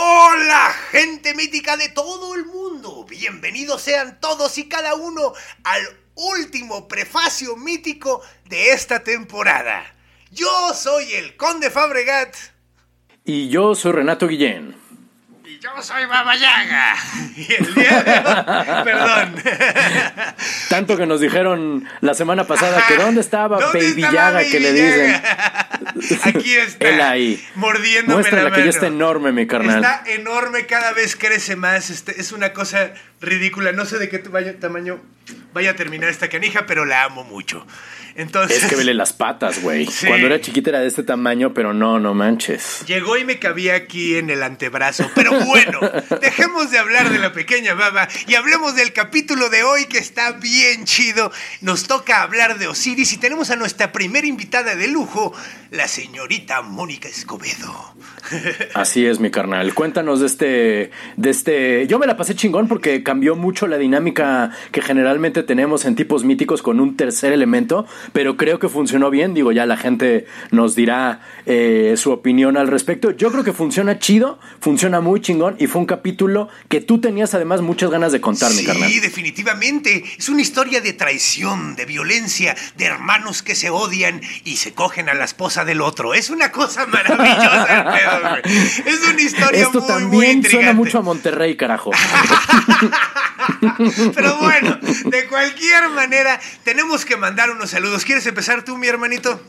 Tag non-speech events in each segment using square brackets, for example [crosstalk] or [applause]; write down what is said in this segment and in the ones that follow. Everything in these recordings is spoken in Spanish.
Hola, gente mítica de todo el mundo. Bienvenidos sean todos y cada uno al último prefacio mítico de esta temporada. Yo soy el Conde Fabregat. Y yo soy Renato Guillén. Yo soy Babayaga. [laughs] Y el día de hoy, [laughs] perdón. Tanto que nos dijeron la semana pasada que dónde estaba ¿Dónde Baby estaba Yaga Baby que le dicen. [laughs] Aquí está. Él ahí. Mordiéndome Muéstrala la que ya mano. está enorme, mi carnal. Está enorme, cada vez crece más. Este, es una cosa ridícula. No sé de qué tamaño vaya a terminar esta canija, pero la amo mucho. Entonces, Es que vele las [laughs] patas, güey. Sí. Cuando era chiquita era de este tamaño, pero no, no manches. llegó y me cabía aquí en el antebrazo. Pero bueno, [laughs] dejemos de hablar de la pequeña baba y hablemos del capítulo de hoy que está bien chido. Nos toca hablar de Osiris y tenemos a nuestra primera invitada de lujo, la señorita Mónica Escobedo. [laughs] Así es, mi carnal. Cuéntanos de este, de este. Yo me la pasé chingón porque cambió mucho la dinámica que generalmente tenemos en tipos míticos con un tercer elemento, pero creo que funcionó bien. Digo, ya la gente nos dirá eh, su opinión al respecto. Yo creo que funciona chido, funciona muy chingón y fue un capítulo que tú tenías además muchas ganas de contar, mi Sí, carnal. definitivamente. Es una historia de traición, de violencia, de hermanos que se odian y se cogen a la esposa del otro. Es una cosa maravillosa. Es una historia Esto muy, muy también intrigante. suena mucho a Monterrey, carajo. [laughs] [laughs] Pero bueno, de cualquier manera, tenemos que mandar unos saludos. ¿Quieres empezar tú, mi hermanito?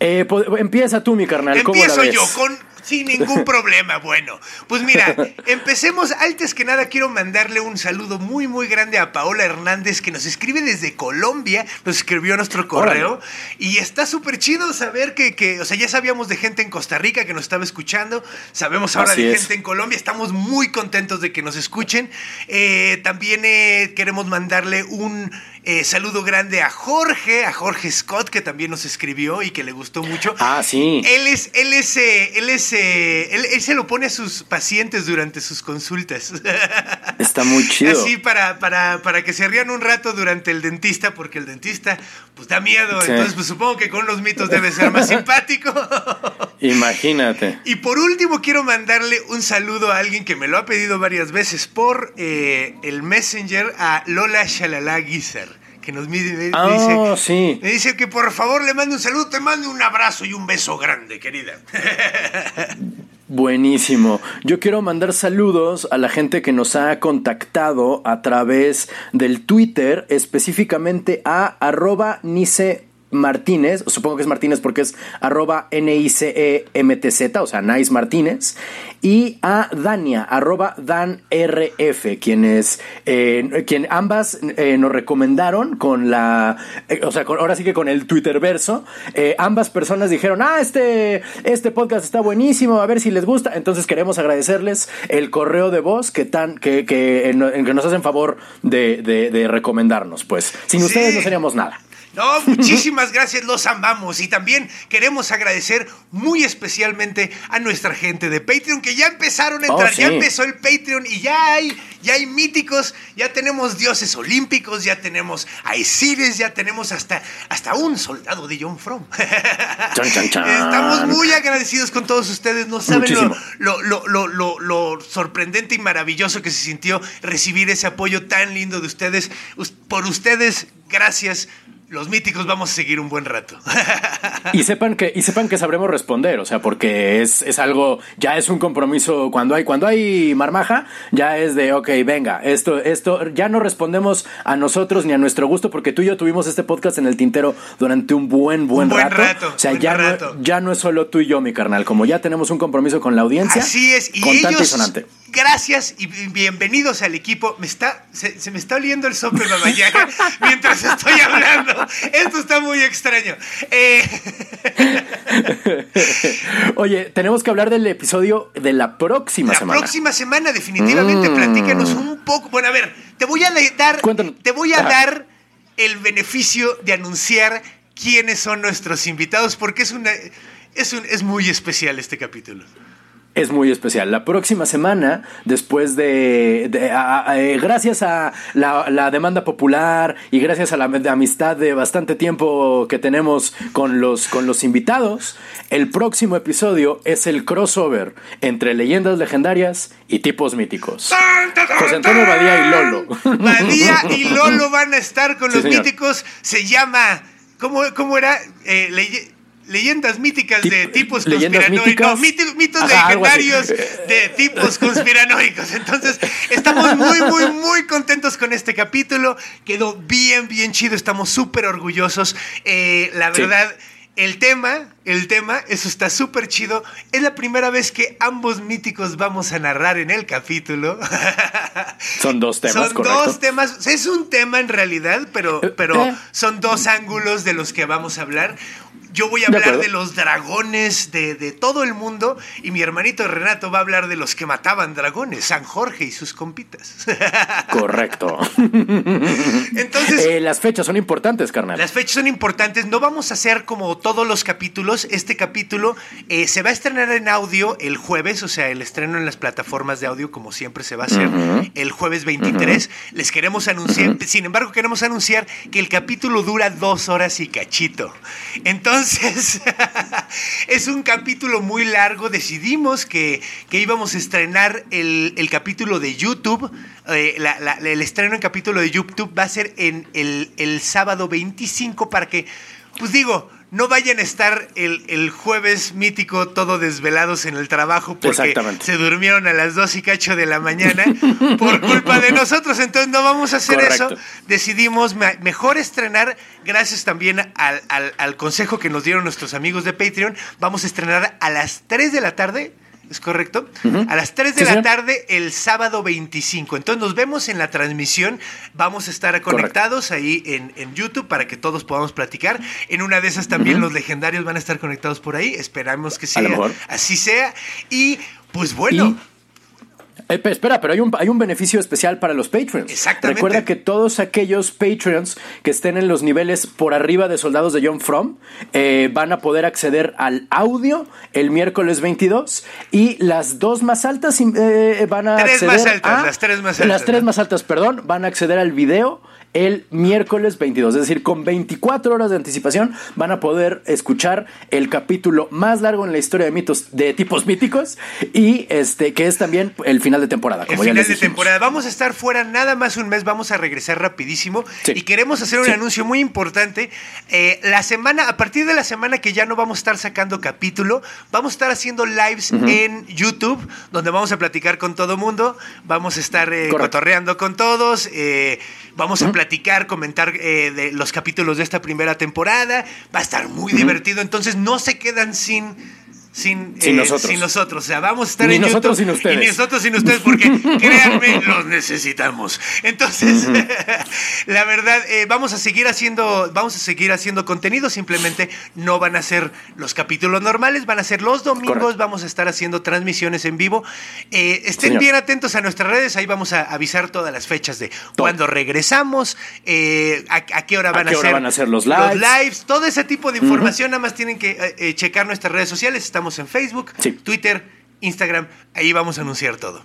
Eh, empieza tú, mi carnal. ¿Cómo la Empiezo ves? yo con sin ningún [laughs] problema. Bueno, pues mira, empecemos. Antes que nada, quiero mandarle un saludo muy, muy grande a Paola Hernández, que nos escribe desde Colombia. Nos escribió nuestro correo. Y está súper chido saber que, que, o sea, ya sabíamos de gente en Costa Rica que nos estaba escuchando. Sabemos ahora Así de es. gente en Colombia. Estamos muy contentos de que nos escuchen. Eh, también eh, queremos mandarle un eh, saludo grande a Jorge, a Jorge Scott, que también nos escribió y que le gustó mucho. Ah, sí. Él es, él es, eh, él es, él, él se lo pone a sus pacientes durante sus consultas. [laughs] Está muy chido. Así para, para, para que se rían un rato durante el dentista, porque el dentista, pues da miedo. Sí. Entonces, pues supongo que con los mitos debe ser más simpático. [laughs] Imagínate. Y por último, quiero mandarle un saludo a alguien que me lo ha pedido varias veces por eh, el Messenger, a Lola Shalala Guizar, que nos mi- me, Ah, dice, sí. me dice que por favor le mande un saludo, te mando un abrazo y un beso grande, querida. [laughs] Buenísimo. Yo quiero mandar saludos a la gente que nos ha contactado a través del Twitter, específicamente a arroba Nice Martínez, supongo que es Martínez porque es arroba N-I-C-E-M-T-Z, o sea, Nice Martínez, y a Dania, arroba DanRF, quienes, eh, quien ambas eh, nos recomendaron con la, eh, o sea, con- ahora sí que con el Twitter verso, eh, ambas personas dijeron, ah, este, este podcast está buenísimo, a ver si les gusta, entonces queremos agradecerles el correo de voz que tan, que, que, en, en que nos hacen favor de, de- de recomendarnos, pues, sin Sí. ustedes no seríamos nada. No, [laughs] muchísimas gracias, los amamos. Y también queremos agradecer muy especialmente a nuestra gente de Patreon que ya empezaron a Oh, entrar, ya empezó el Patreon y ya hay, ya hay míticos, ya tenemos dioses olímpicos, ya tenemos a Isiris, ya tenemos hasta, hasta un soldado de John Fromm. [laughs] Chan, chan, chan. Estamos muy agradecidos con todos ustedes, no saben lo, lo, lo, lo, sorprendente y maravilloso que se sintió recibir ese apoyo tan lindo de ustedes. Us- Por ustedes, gracias. Los míticos vamos a seguir un buen rato. Y sepan que, y sepan que sabremos responder, o sea, porque es, es algo, ya es un compromiso, cuando hay, cuando hay marmaja, ya es de, ok, venga, esto, esto, ya no respondemos a nosotros ni a nuestro gusto, porque tú y yo tuvimos este podcast en el tintero durante un buen, buen, buen rato. rato, O sea, ya rato. no, ya no es solo tú y yo, mi carnal, como ya tenemos un compromiso con la audiencia. Así es, y contante y ellos, sonante. gracias y bienvenidos al equipo. Me está, se, se me está oliendo el sope mientras estoy hablando. Esto está muy extraño. Eh, [laughs] Oye, tenemos que hablar del episodio de la próxima semana. La próxima semana, definitivamente. Mm. Platícanos un poco. Bueno, a ver, te voy a dar. Te voy a dar el beneficio de anunciar quiénes son nuestros invitados, porque es una. Es, un, es muy especial este capítulo es muy especial. La próxima semana, después de, eh, gracias a la, demanda popular y gracias a la amistad de bastante tiempo que tenemos con los, con los invitados, el próximo episodio es el crossover entre leyendas legendarias y tipos míticos. José Antonio Badía y Lolo. Badía y Lolo van a estar con los míticos. Se llama... ¿Cómo, cómo era? Eh, leyendas míticas de tipos conspiranoicos. mitos legendarios de tipos conspiranoicos. Entonces, estamos [laughs] muy, muy, muy contentos con este capítulo. Quedó bien, bien chido. Estamos súper orgullosos. Eh, la verdad. El tema, el tema, eso está súper chido. Es la primera vez que ambos míticos vamos a narrar en el capítulo. [laughs] Son dos temas, Son dos temas. Es un tema en realidad, pero, eh, pero eh. son dos ángulos de los que vamos a hablar. Yo voy a hablar de, los dragones de, todo el mundo y mi hermanito Renato va a hablar de los que mataban dragones, San Jorge y sus compitas. [laughs] Correcto. Entonces, eh, las fechas son importantes, carnal. Las fechas son importantes. No vamos a hacer como todos los capítulos. Este capítulo eh, se va a estrenar en audio el jueves, o sea, el estreno en las plataformas de audio, como siempre se va a hacer el jueves 23. Les queremos anunciar, sin embargo, queremos anunciar que el capítulo dura dos horas y cachito. Entonces, [laughs] es un capítulo muy largo. Decidimos que, íbamos a estrenar el, capítulo de YouTube. Eh, el estreno en capítulo de YouTube va a ser en el, el sábado 25 para que, pues digo, no vayan a estar el, jueves mítico todo desvelados en el trabajo porque se durmieron a las 2 y cacho de la mañana por culpa de nosotros. Entonces no vamos a hacer eso. Decidimos mejor estrenar, gracias también al, al consejo que nos dieron nuestros amigos de Patreon, vamos a estrenar a las 3 de la tarde ¿es correcto? A las 3 de la tarde el sábado 25. Entonces nos vemos en la transmisión. Vamos a estar conectados ahí en, YouTube para que todos podamos platicar. En una de esas también los legendarios van a estar conectados por ahí. Esperamos que sea, así sea. Y pues bueno. Eh, espera, pero hay un, hay un beneficio especial para los Patreons. Exactamente. Recuerda que todos aquellos Patreons que estén en los niveles por arriba de Soldados de John From eh, van a poder acceder al audio el miércoles 22 y las dos más altas eh, van a tres más altas, las tres más altas. Las tres más altas, perdón, van a acceder al video el miércoles 22. Es decir, con 24 horas de anticipación van a poder escuchar el capítulo más largo en la historia de mitos de tipos míticos y este que es también el final de temporada. Como el final de temporada. Vamos a estar fuera nada más un mes, vamos a regresar rapidísimo y queremos hacer un anuncio muy importante. Eh, la semana, a partir de la semana que ya no vamos a estar sacando capítulo, vamos a estar haciendo lives en YouTube donde vamos a platicar con todo mundo, vamos a estar eh, cotorreando con todos, eh, vamos a platicar platicar, comentar eh, de los capítulos de esta primera temporada. Va a estar muy divertido, entonces no se quedan sin sin, sin, eh, nosotros. sin nosotros. O sea, vamos a estar ni en nosotros sin ustedes. Y nosotros sin ustedes, porque [laughs] créanme, los necesitamos. Entonces, [laughs] la verdad, eh, vamos a seguir haciendo, vamos a seguir haciendo contenido. Simplemente no van a ser los capítulos normales, van a ser los domingos. Vamos a estar haciendo transmisiones en vivo. Eh, estén bien atentos a nuestras redes. Ahí vamos a avisar todas las fechas de cuando regresamos, a, qué hora van a, qué hora van a ser los lives? los lives, todo ese tipo de información. Nada más tienen que checar nuestras redes sociales. Estamos en Facebook, Twitter, Instagram. Ahí vamos a anunciar todo.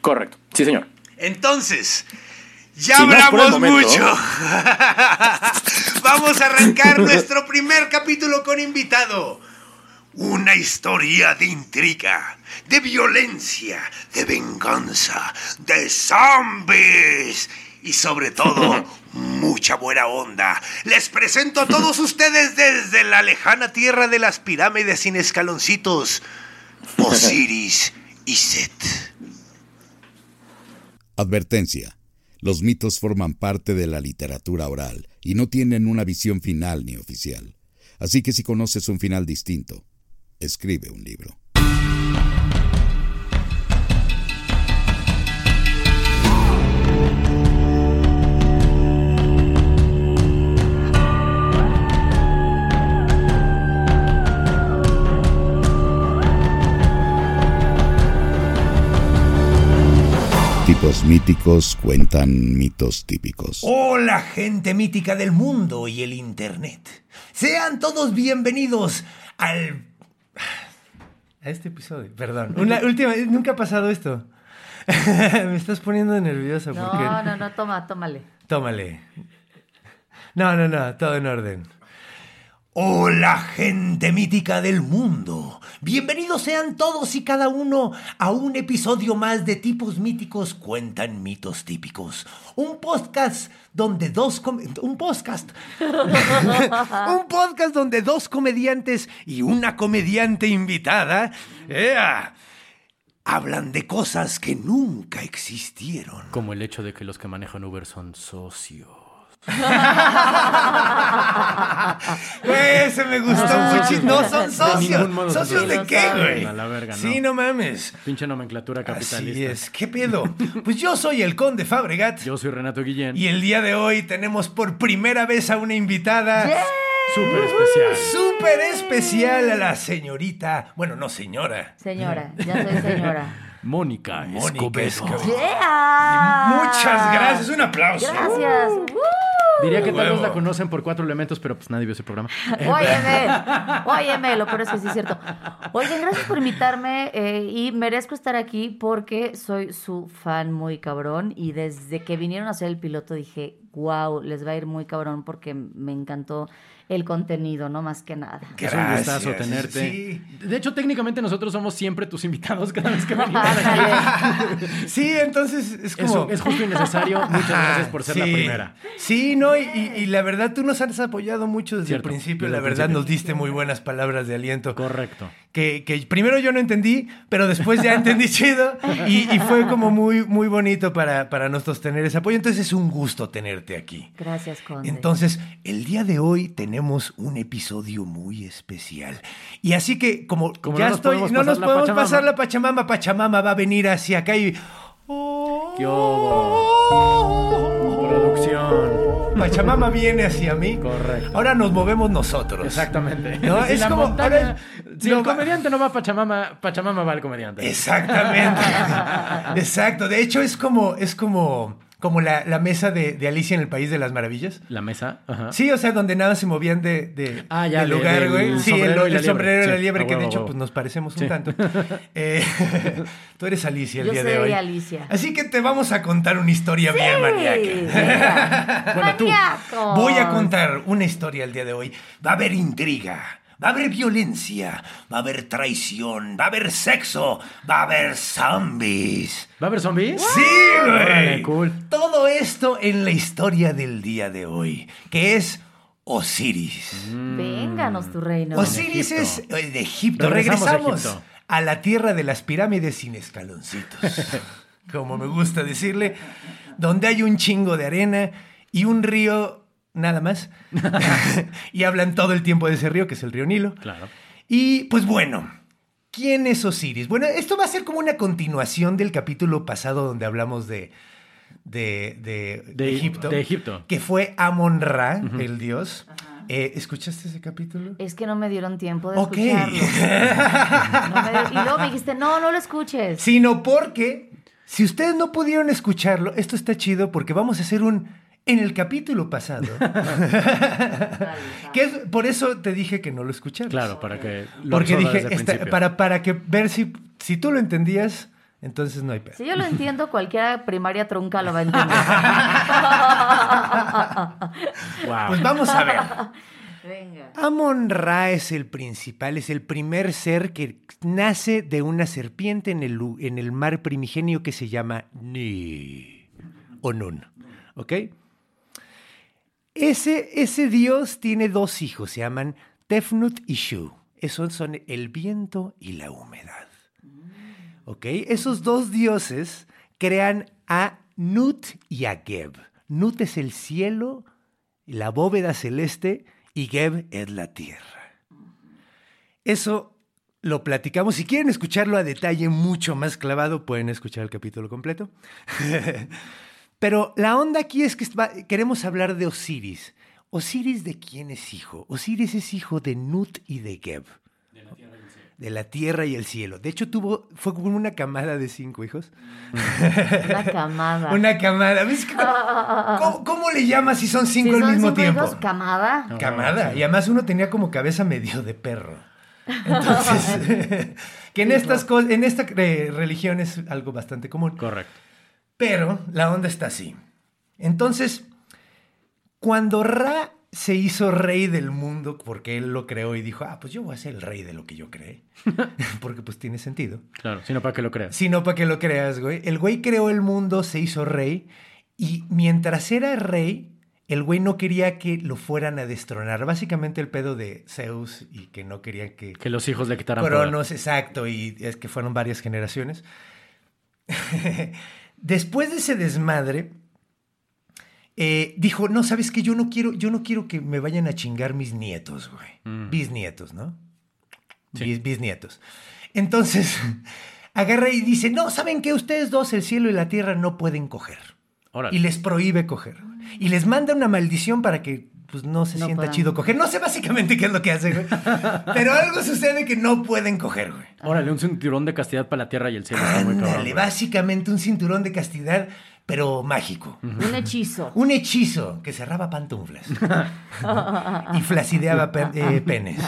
Correcto. Sí, señor. Entonces, ya hablamos mucho. [laughs] vamos a arrancar [laughs] nuestro primer capítulo con invitado. Una historia de intriga, de violencia, de venganza, de zombies y sobre todo [laughs] mucha buena onda. Les presento a todos [laughs] ustedes desde la lejana tierra de las pirámides sin escaloncitos, Osiris y Set. Advertencia. Los mitos forman parte de la literatura oral y no tienen una visión final ni oficial. Así que si conoces un final distinto, escribe un libro. Tipos míticos cuentan mitos típicos. Hola gente mítica del mundo y el Internet. Sean todos bienvenidos al... A este episodio, perdón. Una última, nunca ha pasado esto. [laughs] Me estás poniendo nerviosa No, porque... no, no, toma, tómale. Tómale. No, no, no, todo en orden. Hola gente mítica del mundo. Bienvenidos sean todos y cada uno a un episodio más de Tipos Míticos Cuentan Mitos Típicos. Un podcast donde dos... Un podcast. [laughs] un podcast donde dos comediantes y una comediante invitada... hablan de cosas que nunca existieron. Como el hecho de que los que manejan Uber son socios. [laughs] Güey, ese me gustó No socios. No son socios. ¿Socios de qué, güey? A la verga, no. Sí, no mames. Pinche nomenclatura capitalista. Así es. ¿Qué pedo? Pues yo soy el Conde Fabregat. Yo soy Renato Guillén. Y el día de hoy tenemos por primera vez a una invitada Súper especial. súper especial a la señorita. Bueno, no señora. Señora, ya soy señora. [laughs] Mónica Mónica Escobedo. Escobedo. ¡Yeah! Muchas gracias. Un aplauso. Gracias. ¡Woo! Diría que Huevo. todos la conocen por cuatro elementos, pero pues nadie vio ese programa. [laughs] Óyeme, óyeme, lo peor es que sí es cierto. Oigan, gracias por invitarme eh, y merezco estar aquí porque soy su fan muy cabrón y desde que vinieron a hacer el piloto dije, wow, les va a ir muy cabrón porque me encantó el contenido, no más que nada. Es un gustazo Gracias. tenerte. Sí. De hecho, técnicamente nosotros somos siempre tus invitados cada vez que venimos. Ándale. [laughs] Sí, entonces es como... es justo y necesario. [laughs] Muchas gracias por ser la primera. Sí, no, y, y- y la verdad tú nos has apoyado mucho desde Cierto, el principio. desde la verdad principio. nos diste muy buenas palabras de aliento. Correcto. Que, que primero yo no entendí, pero después ya entendí [laughs] chido. Y, y fue como muy, muy bonito para, para nosotros tener ese apoyo. Entonces es un gusto tenerte aquí. Gracias, Conde. Entonces, el día de hoy tenemos un episodio muy especial. Y así que, como, Como ya no nos estoy, podemos no pasar nos la podemos Pachamama. pasar la Pachamama, Pachamama va a venir hacia acá y. ¿Qué Producción. Pachamama viene hacia mí. Correcto. Ahora nos movemos nosotros. Exactamente. No, [laughs] si es como- montaña- ahora- si no el comediante no va a Pachamama, Pachamama va al comediante. Exactamente. [laughs] Exacto. De hecho, es como, es como, como la, la mesa de, de Alicia en el País de las Maravillas. La mesa. Ajá. Sí, o sea, donde nada se movían de, de, Ah, ya, de- lugar, güey. Sí, el, sombrero y la el sombrero y la liebre. Sí, que de hecho, pues nos parecemos un tanto. [laughs] Eh, [laughs] tú eres Alicia el Yo día de soy hoy. Alicia. Así que te vamos a contar una historia bien maníaca. Bueno, tú. [laughs] Voy a contar una historia el día de hoy. Va a haber intriga, va a haber violencia, va a haber traición, va a haber sexo, va a haber zombies. ¿Va a haber zombies? Sí, güey. Órale, cool. Todo esto en la historia del día de hoy, que es Osiris. Vénganos tu reino. Osiris es eh, de Egipto. Regresamos Regresamos, a Egipto. a la tierra de las pirámides sin escaloncitos, [laughs] como me gusta decirle, donde hay un chingo de arena y un río nada más. [laughs] [laughs] y hablan todo el tiempo de ese río, que es el río Nilo. Claro. Y pues bueno, ¿quién es Osiris? Bueno, esto va a ser como una continuación del capítulo pasado donde hablamos de, de, de- de De- Egipto. de Egipto. Que fue Amon Ra, el dios. Eh, ¿Escuchaste ese capítulo? Es que no me dieron tiempo de escucharlo. [laughs] No me dio- Y luego me dijiste, no, no lo escuches. Sino porque, si ustedes no pudieron escucharlo, esto está chido porque vamos a hacer un en el capítulo pasado. [laughs] [laughs] que es, por eso te dije que no lo escucharas. Claro, para que lo Porque dije, desde el esta- principio. para, para que ver si, si tú lo entendías, entonces no hay pedo. Si yo lo entiendo, cualquier primaria trunca lo va a entender. [laughs] Wow. Pues vamos a ver. Venga. Amon Ra es el principal, es el primer ser que nace de una serpiente en el, en el mar primigenio que se llama Ni o Nun. ¿Ok? Ese, ese dios tiene dos hijos, se llaman Tefnut y Shu. Esos son el viento y la humedad. ¿Ok? Esos dos dioses crean a Nut y a Geb. Nut es el cielo, la bóveda celeste, y Geb es la tierra. Eso lo platicamos. Si quieren escucharlo a detalle mucho más clavado, pueden escuchar el capítulo completo. [laughs] Pero la onda aquí es que va- queremos hablar de Osiris. ¿Osiris de quién es hijo? Osiris es hijo de Nut y de Geb. de la tierra y el cielo. De hecho, tuvo, fue como una camada de cinco hijos. Una [laughs] camada. Una camada. ¿Ves que- ¿Cómo, cómo le llamas si son cinco Si al son mismo cinco tiempo? hijos, camada. Camada. Y además uno tenía como cabeza medio de perro. Entonces, [laughs] [laughs] que en estas cosas, en esta eh, religión es algo bastante común. Correcto. Pero la onda está así. Entonces, cuando Ra se hizo rey del mundo, porque él lo creó y dijo, ah, pues yo voy a ser el rey de lo que yo creé. [laughs] porque pues tiene sentido. Claro, sino para que lo creas. Sino para que lo creas, güey. El güey creó el mundo, se hizo rey, y mientras era rey, el güey no quería que lo fueran a destronar. Básicamente el pedo de Zeus y que no querían que... Que los hijos le quitaran poder. Cronos, exacto, y es que fueron varias generaciones. [laughs] Después de ese desmadre, eh, dijo, no, ¿sabes qué? Yo no quiero, yo no quiero que me vayan a chingar mis nietos, güey. Bisnietos, ¿no? Sí. Bis- bisnietos. Entonces, [laughs] agarra y dice, no, ¿saben qué? Ustedes dos, el cielo y la tierra, no pueden coger. Órale. Y les prohíbe coger. Y les manda una maldición para que pues, no se No sienta puedan. chido coger. No sé básicamente qué es lo que hace, güey. Pero algo sucede que no pueden coger, güey. Órale, un cinturón de castidad para la tierra y el cielo. Está muy cabrón, Ándale, básicamente un cinturón de castidad, pero mágico. Un hechizo. Un hechizo que cerraba pantuflas [laughs] y flacideaba pe- eh, penes,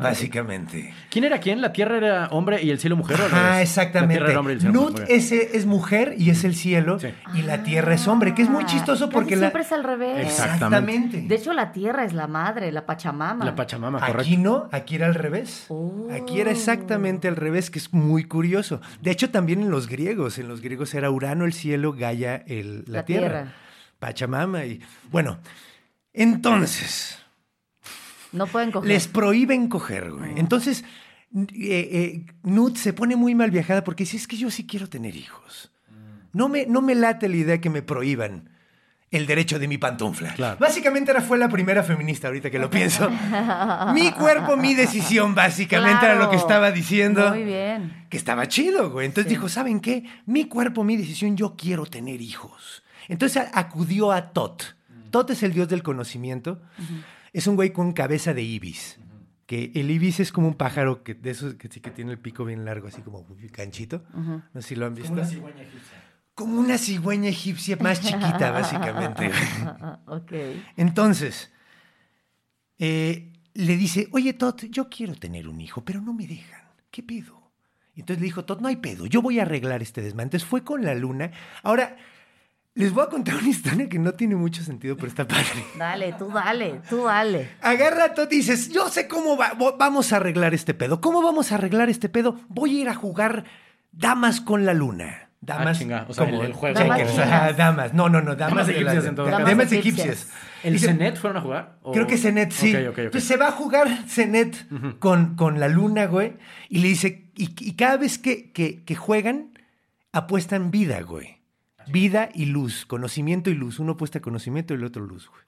básicamente. ¿Quién era quién? ¿La tierra era hombre y el cielo mujer? ¿o al Ah, revés? La exactamente. tierra era hombre y el cielo Nut ese es mujer y es el cielo Sí. y la tierra es hombre, que es muy Ah, chistoso casi porque la... siempre es al revés. Exactamente. De hecho, la tierra es la madre, la Pachamama. La Pachamama, correcto. Aquí no, aquí era al revés. Oh. Aquí era exactamente al revés, que es muy curioso. De hecho, también en los griegos, en los griegos era Urano el cielo, Gaia el, la, La tierra. tierra. Pachamama y bueno, entonces No pueden coger. les prohíben coger, güey. Entonces eh, eh, Nut se pone muy mal viajada porque dice, es que yo sí quiero tener hijos. No me, no me late la idea que me prohíban el derecho de mi pantufla. Claro. Básicamente era, fue la primera feminista, ahorita que lo pienso. [laughs] mi cuerpo, mi decisión, básicamente era lo que estaba diciendo. Muy bien. Que estaba chido, güey. Entonces dijo, ¿saben qué? Mi cuerpo, mi decisión, yo quiero tener hijos. Entonces acudió a Tot. Tot es el dios del conocimiento. Es un güey con cabeza de ibis. Que el ibis es como un pájaro que, de esos que sí que tiene el pico bien largo, así como canchito. No sé si lo han visto. Como una cigüeña egipcia más chiquita, básicamente. güey. [laughs] Ah, ok. Entonces, eh, le dice, oye, Tot, yo quiero tener un hijo, pero no me dejan. ¿Qué pedo? Entonces le dijo, Tot, no hay pedo, yo voy a arreglar este desmadre. Entonces fue con la luna. Ahora, les voy a contar una historia que no tiene mucho sentido, pero está padre. [laughs] Dale, tú dale, tú dale. Agarra a Tot y dices, yo sé cómo va- vamos a arreglar este pedo. ¿Cómo vamos a arreglar este pedo? Voy a ir a jugar damas con la luna. Damas, chinga, o sea, como el- el juego. Damas checkers, chinas. ajá, damas. No, no, no, damas, egipcias en todo damas caso. Damas egipcias. ¿El Cenet fueron a jugar? ¿O- Creo que Zenet, sí. Ok, ok, ok. Entonces se va a jugar Zenet con, con la luna, güey. Y le dice, y, y cada vez que, que- que juegan, apuestan vida, güey. Vida y luz, conocimiento y luz. Uno apuesta conocimiento y el otro luz, güey.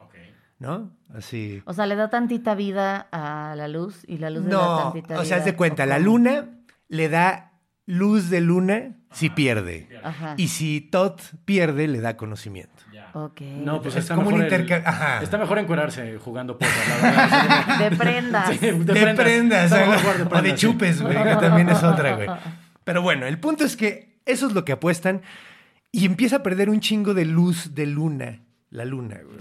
¿No? Así. O sea, le da tantita vida a la luz y la luz le da No, tantita vida. o sea, haz de cuenta, ¿o la luna le da luz de luna si pierde. Ajá. Y si Tot pierde, le da conocimiento. Ok. No, pues Es está como un mejor el- interca- ajá. Está mejor encuerarse jugando póker, la verdad. [laughs] De prendas. Sí, de, de prendas, Está o- de o de prendas, sí. chupes, güey, que también es otra, güey. [laughs] Pero bueno, el punto es que eso es lo que apuestan y empieza a perder un chingo de luz de luna, la luna, güey.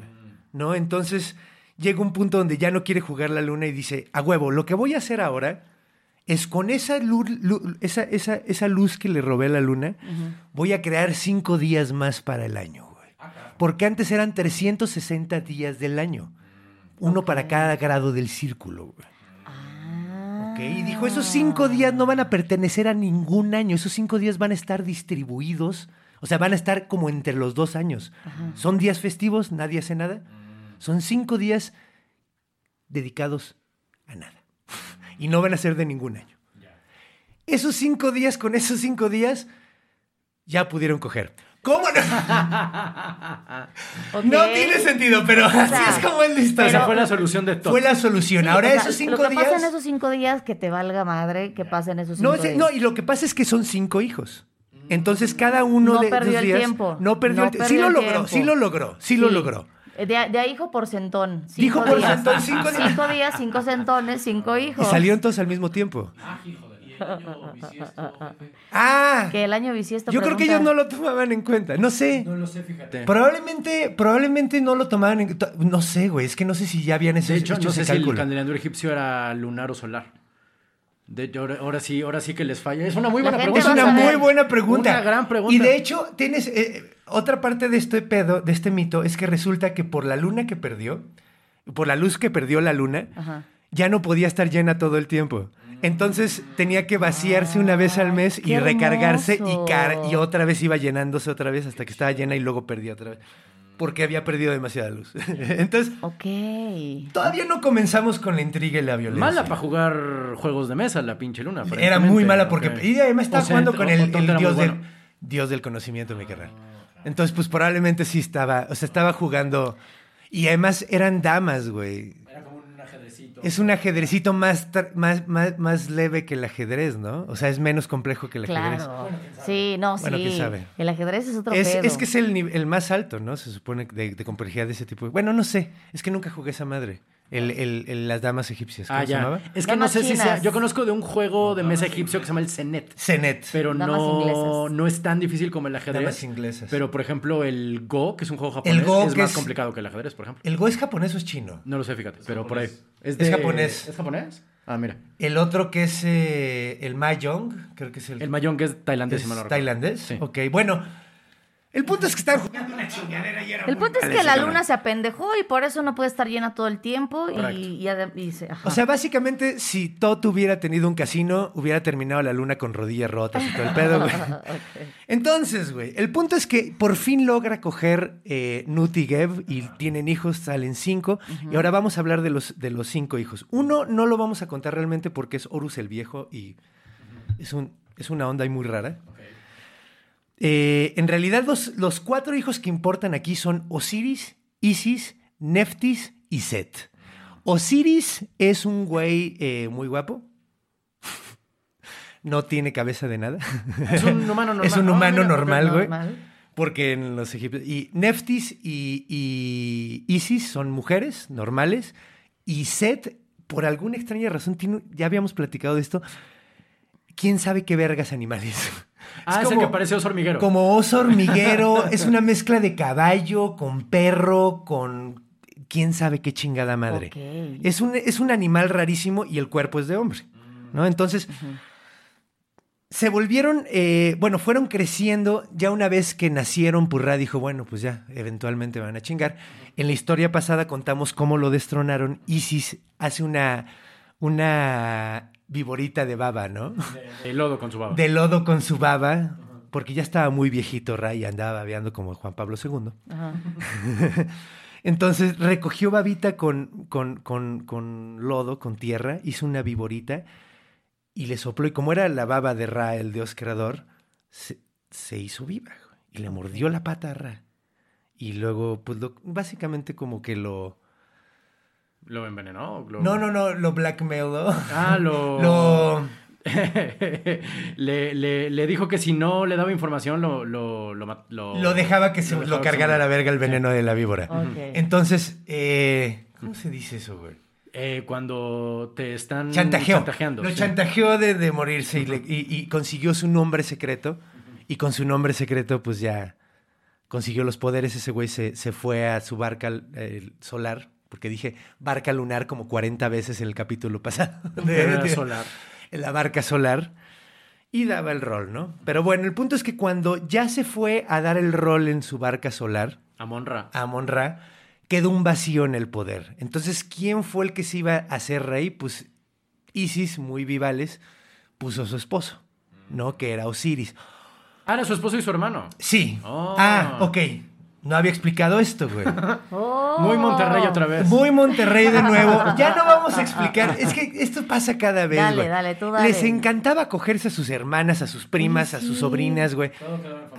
¿No? Entonces llega un punto donde ya no quiere jugar la luna y dice, a huevo, lo que voy a hacer ahora es con esa, lu- lu- esa, esa, esa luz que le robé a la luna, voy a crear cinco días más para el año, güey. Porque antes eran 360 días del año. Uno para cada grado del círculo, güey. Ah. Ok, y dijo, esos cinco días no van a pertenecer a ningún año, esos cinco días van a estar distribuidos, o sea, van a estar como entre los dos años. Son días festivos, nadie hace nada. Son cinco días dedicados a nada. Y no van a ser de ningún año. Esos cinco días, con esos cinco días, ya pudieron coger. ¿Cómo no? [laughs] No tiene sentido, pero así sea, es como es la historia. Esa fue la solución de todo. Fue la solución. Sí, Ahora o sea, esos cinco Lo que días... pasa en esos cinco días, que te valga madre que pasen esos cinco No, días. no, y lo que pasa es que son cinco hijos. Entonces cada uno No de perdió esos el días tiempo. no perdió No el tiempo. Sí lo logró, sí lo logró, sí, lo logró. Eh, De, de ahí dijo porcentón. Dijo Cinco días. porcentón, cinco días. Cinco días, cinco centones, cinco Y hijos. salieron todos al mismo tiempo. Ah, Que el año bisiesto. yo creo que pregunta. ellos no lo tomaban en cuenta. No sé. No lo sé, fíjate. Probablemente, probablemente no lo tomaban en cuenta. No sé, güey. Es que no sé si ya habían hecho, De hecho, hecho no ese sé si el cálculo. egipcio era lunar o solar. De, ahora, ahora sí, ahora sí que les falla. Es una muy buena Es pregunta. a una muy buena pregunta. Una gran pregunta. Y de hecho, tienes eh, otra parte de este pedo, de este mito, es que resulta que por la luna que perdió, por la luz que perdió la luna, Ajá. ya no podía estar llena todo el tiempo. Entonces tenía que vaciarse una vez al mes y recargarse y, car- y otra vez iba llenándose otra vez hasta que estaba llena y luego perdía otra vez. Porque había perdido demasiada luz. [laughs] Entonces, Ok. todavía no comenzamos con la intriga y la violencia. Mala para jugar juegos de mesa, la pinche luna. Era muy mala porque. Y además estaba O sea, jugando con el, dios, del, dios del conocimiento, mi carnal. Entonces, pues probablemente sí estaba. O sea, estaba jugando. Y además eran damas, güey. Era como un ajedrecito. Es un ajedrecito más, más, más, más leve que el ajedrez, ¿no? O sea, es menos complejo que el ajedrez. Claro. Sí, no, Bueno, sí. quién sabe. El ajedrez es otro Es, pedo. es que es el, el más alto, ¿no? Se supone de, de complejidad de ese tipo. Bueno, no sé. Es que nunca jugué esa madre. El, el- el- las damas egipcias. ¿Cómo Ah, se ya. llamaba? Es que no sé si sea. Yo conozco de un juego de mesa egipcio que se llama el Zenet. Zenet. Pero Damas no, inglesas. no es tan difícil como el ajedrez. Damas inglesas. Pero, por ejemplo, el Go, que es un juego japonés, Go, es que más es- complicado que el ajedrez, por ejemplo. ¿El Go es japonés o es chino? No lo sé, fíjate, pero por ahí. Es de- japonés. ¿Es japonés? Ah, mira. El otro que es eh, el Mahjong, creo que es el, El que es tailandés, es si mal no recuerdo. tailandés. Sí. Ok, bueno. El punto es que están jugando una chingadera y era El punto es que la luna se apendejó y por eso no puede estar llena todo el tiempo y, Correcto. y y se-. O sea, básicamente, si Tot hubiera tenido un casino, hubiera terminado la luna con rodillas rotas y todo el pedo, güey. [laughs] Entonces, güey, el punto es que por fin logra coger eh, Nut y Geb y tienen hijos, salen cinco. Y ahora vamos a hablar de los, de los cinco hijos. Uno no lo vamos a contar realmente porque es Horus el Viejo y es, un, es una onda ahí muy rara. Eh, en realidad, los, los cuatro hijos que importan aquí son Osiris, Isis, Neftis y Set. Osiris es un güey eh, muy guapo. [laughs] No tiene cabeza de nada. Es un humano [laughs] normal. Es un humano mira, normal, güey. Normal. Porque en los egipcios. Y Neftis y, y Isis son mujeres normales. Y Set, por alguna extraña razón, tiene, ya habíamos platicado de esto. ¿Quién sabe qué vergas animales? [laughs] Ah, es, el que parece oso hormiguero. Como oso hormiguero. [laughs] es una mezcla de caballo con perro, con. ¿Quién sabe qué chingada madre? Es, un, es un animal rarísimo y el cuerpo es de hombre. ¿No? Entonces. Se volvieron, eh, bueno, fueron creciendo. Ya una vez que nacieron, Purra dijo, bueno, pues ya, eventualmente van a chingar. En la historia pasada contamos cómo lo destronaron. Isis hace una, una viborita de baba, ¿no? De lodo con su baba. De lodo con su baba, porque ya estaba muy viejito Ray y andaba babeando como Juan Pablo II. Ajá. [laughs] Entonces recogió babita con, con, con, con lodo, con tierra, hizo una viborita y le sopló. Y como era la baba de Ra, el dios creador, se, se hizo viva y le mordió la pata a Ra. Y luego, pues lo- básicamente como que lo... ¿Lo envenenó? Lo- No, no, no, lo blackmailó. Ah, lo... [laughs] Lo... [laughs] le, le, le dijo que si no le daba información, lo... Lo, lo, ma- lo- Lo dejaba que se lo dejaba cargara a la verga el veneno de la víbora. Entonces, eh, ¿cómo se dice eso, güey? Eh, cuando te están Chantajeó. chantajeando. Lo sí. chantajeó de, de morirse y, le- y- y consiguió su nombre secreto. Y con su nombre secreto, pues ya consiguió los poderes. Ese güey se, se fue a su barca eh, solar. Porque dije barca lunar como 40 veces en el capítulo [laughs] pasado. de- de- solar. En la barca solar. Y daba el rol, ¿no? Pero bueno, el punto es que cuando ya se fue a dar el rol en su barca solar, Amon-Ra. Amon-Ra, quedó un vacío en el poder. Entonces, ¿quién fue el que se iba a hacer rey? Pues Isis, muy vivales, puso a su esposo, ¿no? Que era Osiris. Ah, era su esposo y su hermano. Sí. Oh. Ah, ok. No había explicado esto, güey. [laughs] Oh. Muy Monterrey otra vez. Muy Monterrey de nuevo. [laughs] Ya no vamos a explicar. Es que esto pasa cada vez, Dale, güey. dale, tú dale. Les encantaba cogerse a sus hermanas, a sus primas, a sus sobrinas, güey.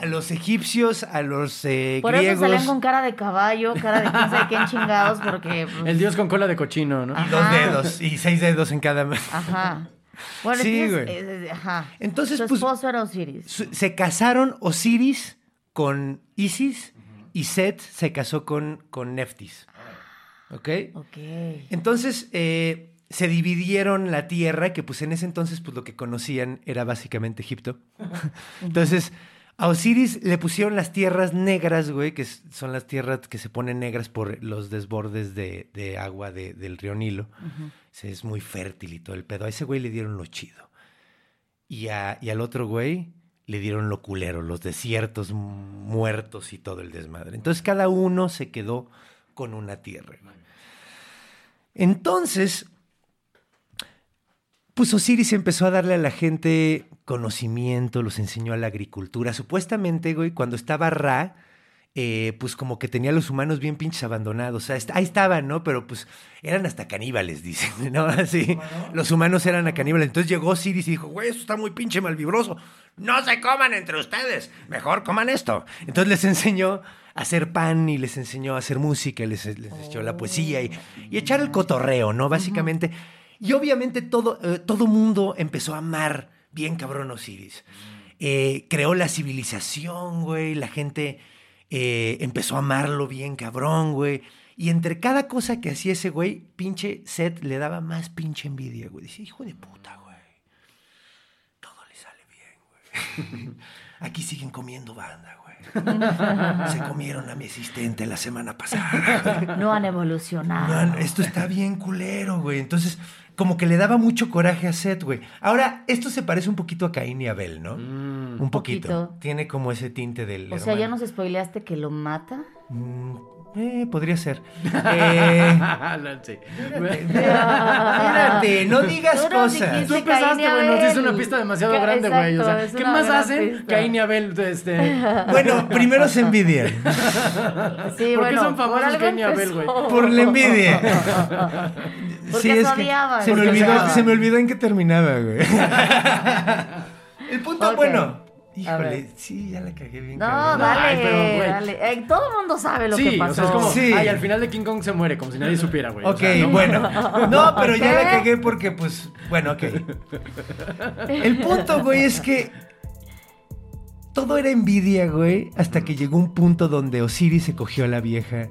A los egipcios, a los eh, Por griegos. eso salían con cara de caballo, cara de quién sabe qué en chingados, porque. pues, El dios con cola de cochino, ¿no? Ah. Dos dedos y seis dedos en cada mano. Ajá. Bueno, Sí, güey. eh, eh, ajá. Entonces, Su pues- esposo era Osiris. Su- Se casaron Osiris con Isis y Set se casó con, con Neftis. ¿Ok? Ok. Entonces, eh, se dividieron la tierra, que pues en ese entonces pues lo que conocían era básicamente Egipto. Entonces, a Osiris le pusieron las tierras negras, güey, que son las tierras que se ponen negras por los desbordes de, de agua de- del río Nilo. Es muy fértil y todo el pedo. A ese güey le dieron lo chido. Y, a- y al otro güey le dieron lo culero, los desiertos muertos y todo el desmadre. Entonces cada uno se quedó con una tierra. Entonces, pues Osiris empezó a darle a la gente conocimiento, los enseñó a la agricultura. Supuestamente, güey, cuando estaba Ra, eh, pues como que tenía a los humanos bien pinches abandonados. O sea, ahí estaban, ¿no? Pero pues eran hasta caníbales, [laughs] dicen, ¿no? Así. Los humanos eran a caníbales. Entonces llegó Osiris y dijo, güey, eso está muy pinche malvibroso. No se coman entre ustedes. Mejor coman esto. Entonces les enseñó a hacer pan y les enseñó a hacer música, y les, les enseñó la poesía y, y echar el cotorreo, ¿no? Básicamente. Y obviamente todo, eh, todo mundo empezó a amar bien cabrón Osiris. Eh, creó la civilización, güey. La gente eh, empezó a amarlo bien cabrón, güey. Y entre cada cosa que hacía ese güey, pinche Seth le daba más pinche envidia, güey. Dice, hijo de puta, güey. Todo le sale bien, güey. [laughs] Aquí siguen comiendo banda, güey. Se comieron a mi asistente la semana pasada. [laughs] No han evolucionado. Esto está bien culero, güey. Entonces, como que le daba mucho coraje a Seth, güey. Ahora, esto se parece un poquito a Caín y Abel, ¿no? un poquito. Poquito. Tiene como ese tinte del o sea, ya nos spoileaste que lo mata. Mm, eh, podría ser. [laughs] Eh, espérate, [laughs] no digas cosas. Tú empezaste, güey, nos diste Abel. una pista demasiado Ca- grande, güey. O sea, ¿qué más hacen? pista. Caín y Abel, este... [laughs] Bueno, primero se envidian. Sí, ¿Por qué bueno, son famosos Caín y Abel, güey? Por la envidia. Porque Sí, se es odiaban. se me, Porque olvidó, se me olvidó en qué terminaba, güey. [laughs] El punto, bueno. Híjole, sí, ya la cagué bien. No, cabrón. dale, Ay, pero, güey. dale. Eh, todo el mundo sabe lo sí, que pasó. o sea, es como, Sí. ay, al final de King Kong se muere, como si nadie supiera, güey. O Ok, sea, no- bueno. [laughs] No, pero ya ¿Qué? la cagué porque, pues, bueno, ok. El punto, güey, es que todo era envidia, güey, hasta que llegó un punto donde Osiris se cogió a la vieja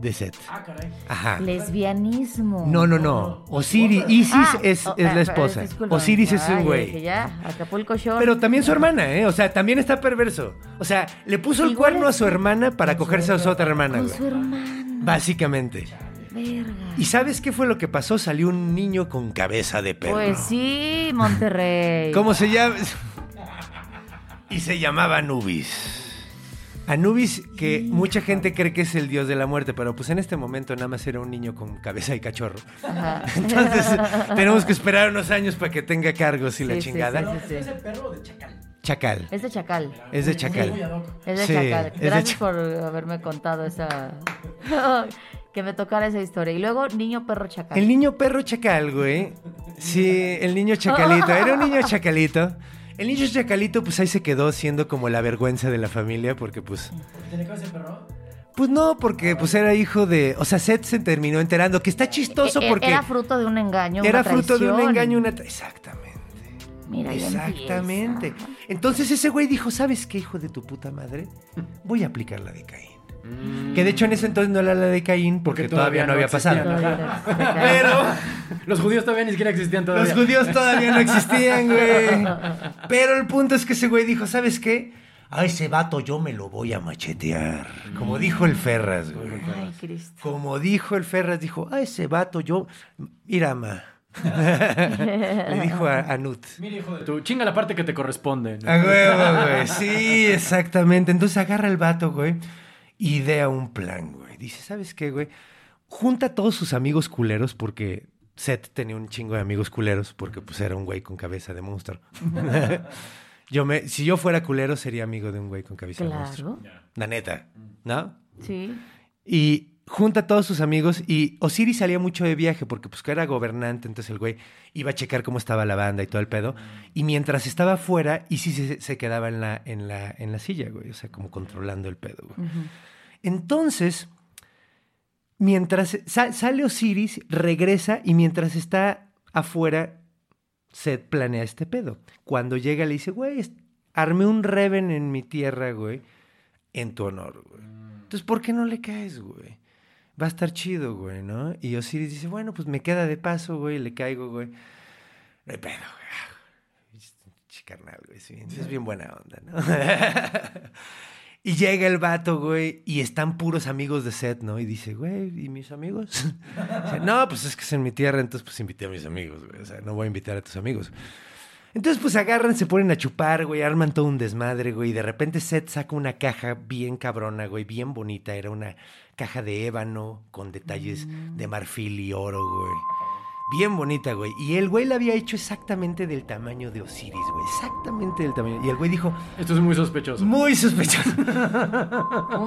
de Seth. Ah, caray. Ajá. Lesbianismo. No, no, no. Osiris, Isis Ah, es, oh, es ah, la esposa. disculpa. Osiris es un güey. dije, ya, Acapulco Shore. Pero también su hermana, ¿eh? O sea, también está perverso. O sea, le puso el cuerno a su hermana para cogerse a su otra hermana, Con güey. su hermana. Básicamente. Verga. ¿Y sabes qué fue lo que pasó? Salió un niño con cabeza de perro. Pues sí, Monterrey. ¿Cómo se llama? [laughs] Y se llamaba Anubis. Anubis, que mucha gente cree que es el dios de la muerte, pero pues en este momento nada más era un niño con cabeza y cachorro. Ajá. [laughs] Entonces tenemos que esperar unos años para que tenga cargos y la Sí, sí, chingada. sí, sí, sí. perro de chacal? Chacal. Es de Chacal. Es de Chacal. Es de Sí, Chacal. es de Gracias por haberme contado esa. [laughs] que me tocara esa historia. Y luego, niño perro Chacal. El niño perro chacal, güey. Sí, el niño chacalito. Era un niño chacalito. El niño chacalito, pues ahí se quedó siendo como la vergüenza de la familia, porque pues. ¿Tiene cabeza de perro? Pues no, porque pues era hijo de. O sea, Seth se terminó enterando que está chistoso E- e- porque. Era fruto de un engaño. era una fruto de un engaño, una. Exactamente. Mira, Exactamente. Entonces ese güey dijo: ¿Sabes qué, hijo de tu puta madre? Voy a aplicar la de Caín. Que de hecho en ese entonces no era la de Caín porque, Porque todavía, todavía no no había pasado. [laughs] Pero. Los judíos todavía ni siquiera existían todavía. Los judíos todavía no existían, güey. Pero el punto es que ese güey dijo, ¿sabes qué? A ese vato yo me lo voy a machetear. Como dijo el Ferras, güey. Ay, Cristo. Como dijo el Ferras, dijo, a ese vato yo... Mira, ma. [laughs] Le dijo a, a Nut. Mira, hijo de tu... Chinga la parte que te corresponde. ¿no? A huevo, güey. Sí, exactamente. Entonces agarra el vato, güey, idea un plan, güey. Dice, ¿sabes qué, güey? Junta a todos sus amigos culeros, porque Seth tenía un chingo de amigos culeros, porque pues era un güey con cabeza de monstruo. [laughs] yo me, si yo fuera culero, sería amigo de un güey con cabeza de monstruo. La neta, ¿no? Sí. Y junta a todos sus amigos y Osiris salía mucho de viaje porque pues que era gobernante, entonces el güey iba a checar cómo estaba la banda y todo el pedo. Y mientras estaba fuera, Isis se, se quedaba en la, en, la, en la silla, güey, o sea, como controlando el pedo, güey. Entonces, mientras sa- sale Osiris, regresa y mientras está afuera, Seth planea este pedo. Cuando llega le dice, güey, armé un Reven en mi tierra, güey, en tu honor, güey. Entonces, ¿por qué no le caes, güey? Va a estar chido, güey, ¿no? Y Osiris dice, bueno, pues me queda de paso, güey, le caigo, güey. No hay pedo, güey. Che, carnal, güey, bien, es bien buena onda, ¿no? [laughs] y llega el vato, güey, y están puros amigos de Seth, ¿no? Y dice, güey, ¿y mis amigos? [laughs] Dice, no, pues es que es en mi tierra, entonces pues invité a mis amigos, güey. O sea, no voy a invitar a tus amigos. Entonces, pues agarran, se ponen a chupar, güey, arman todo un desmadre, güey. Y de repente Seth saca una caja bien cabrona, güey, bien bonita. Era una caja de ébano con detalles de marfil y oro, güey. Bien bonita, güey. Y el güey la había hecho exactamente del tamaño de Osiris, güey. Exactamente del tamaño. Y el güey dijo, Esto es muy sospechoso. muy sospechoso.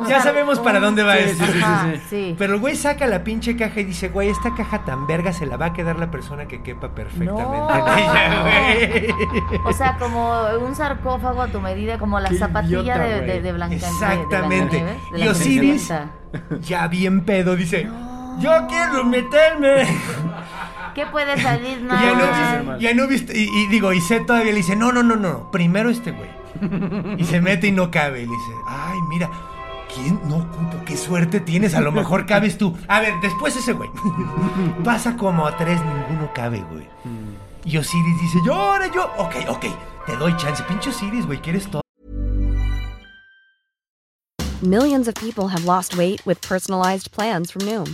Ya sabemos para dónde va esto. sí, sí, Ajá, sí. sí. Pero el güey saca la pinche caja y dice, güey, esta caja tan verga se la va a quedar la persona que quepa perfectamente en ella, güey. O sea, como un sarcófago a tu medida, como la Qué zapatilla idiota, de, de, de Blanca- de Exactamente. De Y Osiris, ya bien pedo, dice, yo quiero meterme. [laughs] ¿Qué puede salir? [laughs] Y Anubis, mal. y Anubis- y, y digo, y Seth todavía le dice, no, no, no, no, primero este güey. Y se mete y no cabe. Y le dice, ay, mira, ¿quién? No, puto, qué suerte tienes, a lo mejor cabes tú. A ver, después ese güey. Pasa como a tres, ninguno cabe, güey. Y Osiris dice, yo, ahora yo, ok, ok, te doy chance. Pinche Osiris, güey, ¿quieres todo? Millions of people have lost weight with personalized plans from Noom,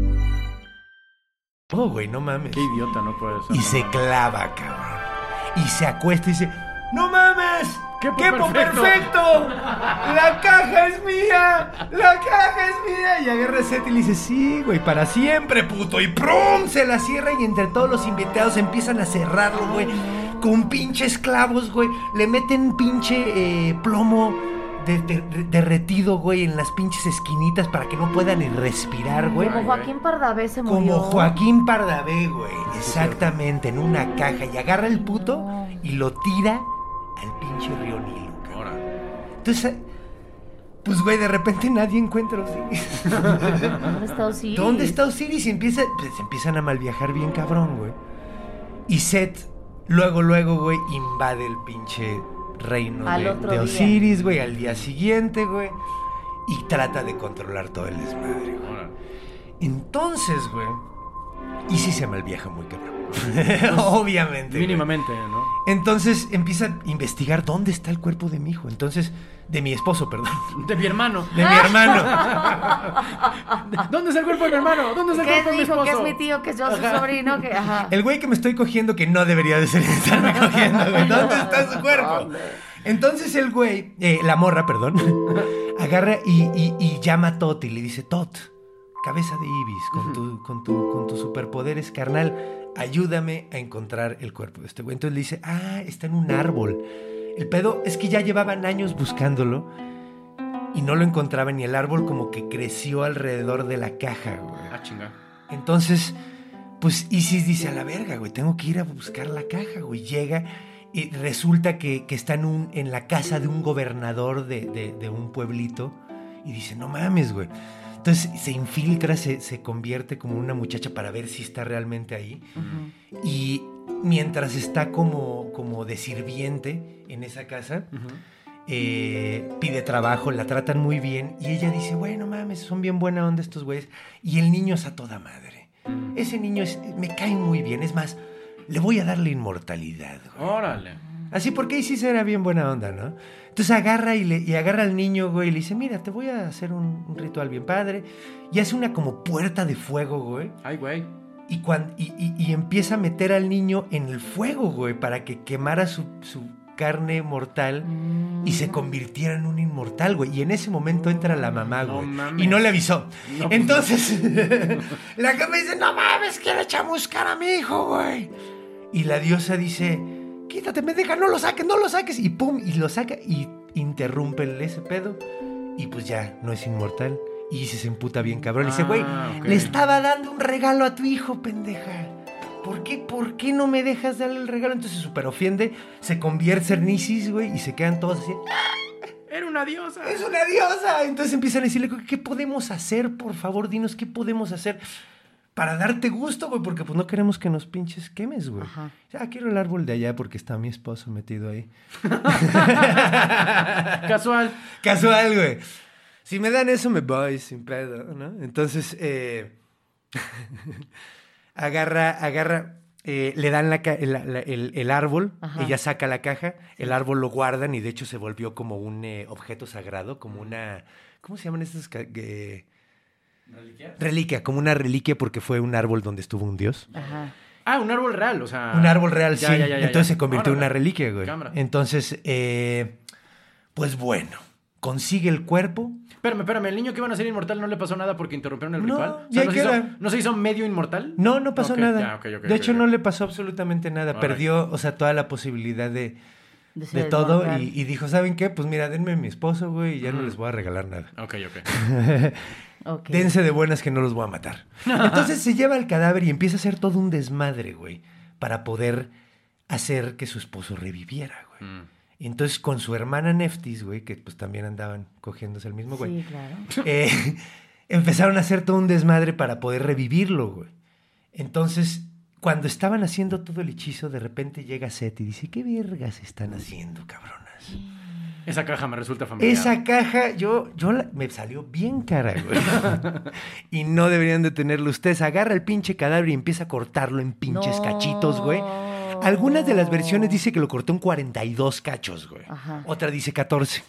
Oh, güey, no mames. Qué idiota no puede ser. Y no se mames. clava, cabrón. Y se acuesta y dice, ¡No mames! ¡Quepo ¡Quepo perfecto! perfecto! ¡La caja es mía! ¡La caja es mía! Y agarra a Seth y le dice, sí, güey, para siempre, puto. Y ¡prum! Se la cierra y entre todos los invitados empiezan a cerrarlo, güey. Con pinches clavos, güey. Le meten pinche eh, plomo de- de- de- derretido, güey, en las pinches esquinitas para que no puedan ni respirar, güey. Como Joaquín Pardavé se murió. Como Joaquín Pardavé, güey. Exactamente, en una caja. Y agarra el puto y lo tira al pinche río Nilo. cabrón. Entonces, pues, güey, de repente nadie encuentra a Osiris. ¿Dónde está [laughs] Osiris? ¿Dónde está Osiris? Y empieza, pues, empiezan a malviajar bien cabrón, güey. Y Seth, luego, luego, güey, invade el pinche reino Al de, otro de día. Osiris, güey, al día siguiente, güey. Y trata de controlar todo el desmadre, güey. Entonces, güey. Y sí se malviaja muy cabrón. [laughs] Obviamente. güey. Mínimamente, ¿no? Entonces empieza a investigar dónde está el cuerpo de mi hijo. Entonces, de mi esposo, perdón. De mi hermano. De mi hermano. [laughs] ¿Dónde está el cuerpo de mi hermano? ¿Dónde está el cuerpo de mi esposo? que es mi tío, que es yo su sobrino, que ajá. El güey que me estoy cogiendo que no debería de ser [laughs] estarme cogiendo, güey. ¿Dónde está su cuerpo? Entonces el güey, eh, la morra, perdón, agarra y, y- y llama a Tot y le dice, Tot, cabeza de Ibis, con tu, con tu, con tus superpoderes, carnal, ayúdame a encontrar el cuerpo de este güey. Entonces le dice, ah, está en un árbol. El pedo es que ya llevaban años buscándolo y no lo encontraban y el árbol como que creció alrededor de la caja, güey. Ah, chinga. Entonces, pues Isis dice a la verga, güey, tengo que ir a buscar la caja, güey. Llega y resulta que, que está en, un, en la casa de un gobernador de, de- de un pueblito y dice, no mames, güey. Entonces se infiltra, se, se convierte como una muchacha para ver si está realmente ahí. Y mientras está como, como de sirviente en esa casa, eh, pide trabajo, la tratan muy bien y ella dice, bueno, mames, son bien buena onda estos güeyes. Y el niño es a toda madre. Ese niño es- me cae muy bien, es más, le voy a darle inmortalidad. güey. Órale. Así porque ahí sí será bien buena onda, ¿no? Entonces agarra y, le, y agarra al niño, güey, y le dice, mira, te voy a hacer un, un ritual bien padre. Y hace una como puerta de fuego, güey. Ay, güey. Y, cuan- y, y- y empieza a meter al niño en el fuego, güey, para que quemara su, su carne mortal y se convirtiera en un inmortal, güey. Y en ese momento entra la mamá, güey. y no le avisó. No, pues, Entonces, [laughs] la que me dice, no mames, quiere chamuscar a mi hijo, güey. Y la diosa dice, quítate, me deja, no lo saques, no lo saques. Y pum, y lo saca y interrumpe el- ese pedo. Y pues ya, no es inmortal. Y se se emputa bien cabrón. Y dice, güey, Ah, le estaba dando un regalo a tu hijo, pendeja. ¿por qué, ¿por qué no me dejas darle el regalo? Entonces se super ofende, se convierte en Isis, güey, y se quedan todos así. Era una diosa. ¡Es una diosa! Entonces empiezan a decirle, ¿qué podemos hacer? Por favor, dinos, ¿qué podemos hacer? Para darte gusto, güey, porque pues no queremos que nos pinches quemes, güey. Ya quiero el árbol de allá porque está mi esposo metido ahí. [laughs] Casual. Casual, güey. Si me dan eso, me voy sin pedo, ¿no? Entonces, eh, [laughs] agarra, agarra, eh, le dan la el, la- el- el árbol, Ajá. ella saca la caja, el árbol lo guardan y de hecho se volvió como un eh, objeto sagrado, como una, ¿cómo se llaman estas? eh, reliquia, como una reliquia porque fue un árbol donde estuvo un dios. Ajá. Ah, un árbol real, o sea. Un árbol real, Ya, sí. ya, ya, ya, Entonces ya. se convirtió en una reliquia, güey. Cámara. Entonces, eh, pues bueno, consigue el cuerpo. Espérame, espérame, el niño que iban a ser inmortal no le pasó nada porque interrumpieron el No, ritual. O sea, ¿no, se hizo, queda. ¿no se hizo medio inmortal? No, no pasó nada. de hecho, no le pasó absolutamente nada. Perdió, o sea, toda la posibilidad de, De todo y, y dijo, ¿saben qué? Pues mira, denme a mi esposo, güey, y ya no les voy a regalar nada. Ok, ok. [laughs] Dense de buenas que no los voy a matar. [laughs] Entonces se lleva el cadáver y empieza a hacer todo un desmadre, güey, para poder hacer que su esposo reviviera, güey. Mm. Entonces con su hermana Neftis, güey, que pues también andaban cogiéndose el mismo, güey. Sí, claro. [laughs] eh, empezaron a hacer todo un desmadre para poder revivirlo, güey. Entonces, cuando estaban haciendo todo el hechizo, de repente llega Seth y dice, ¿qué vergas están haciendo, cabronas? Esa caja me resulta familiar. Esa caja, yo, yo la- me salió bien cara, güey. [laughs] y no deberían de tenerlo ustedes. Agarra el pinche cadáver y empieza a cortarlo en pinches No. cachitos, güey. Algunas de las versiones dice que lo cortó en 42 cachos, güey. Ajá. Otra dice 14.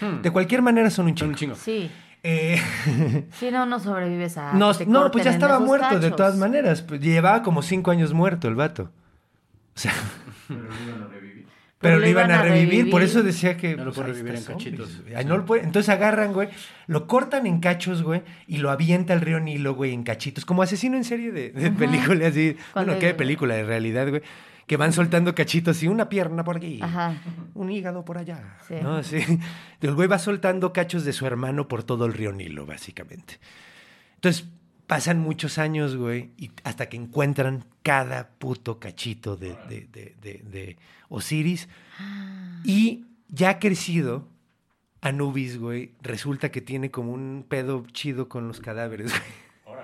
Hmm. De cualquier manera son un Son chingo. un chingo. Sí. Eh, [laughs] Sí, no, no sobrevives a. no, que te no, pues ya estaba muerto de cachos. todas maneras. Pues llevaba como 5 años muerto el vato. O sea, pero lo iban a revivir. Por eso decía que. No lo pues, puede ahí revivir en cachitos. güey. Ay, no lo puede- Entonces agarran, güey, lo cortan en cachos, güey, y lo avienta al río Nilo, güey, en cachitos. Como asesino en serie de, de película, así. Bueno, qué de película de realidad, güey. Que van soltando cachitos y una pierna por aquí, Ajá. un hígado por allá. Sí. ¿no? Así. El güey va soltando cachos de su hermano por todo el río Nilo, básicamente. Entonces pasan muchos años, güey, y hasta que encuentran cada puto cachito de, de- de- de- de Osiris. Y ya crecido, Anubis, güey, resulta que tiene como un pedo chido con los cadáveres, güey.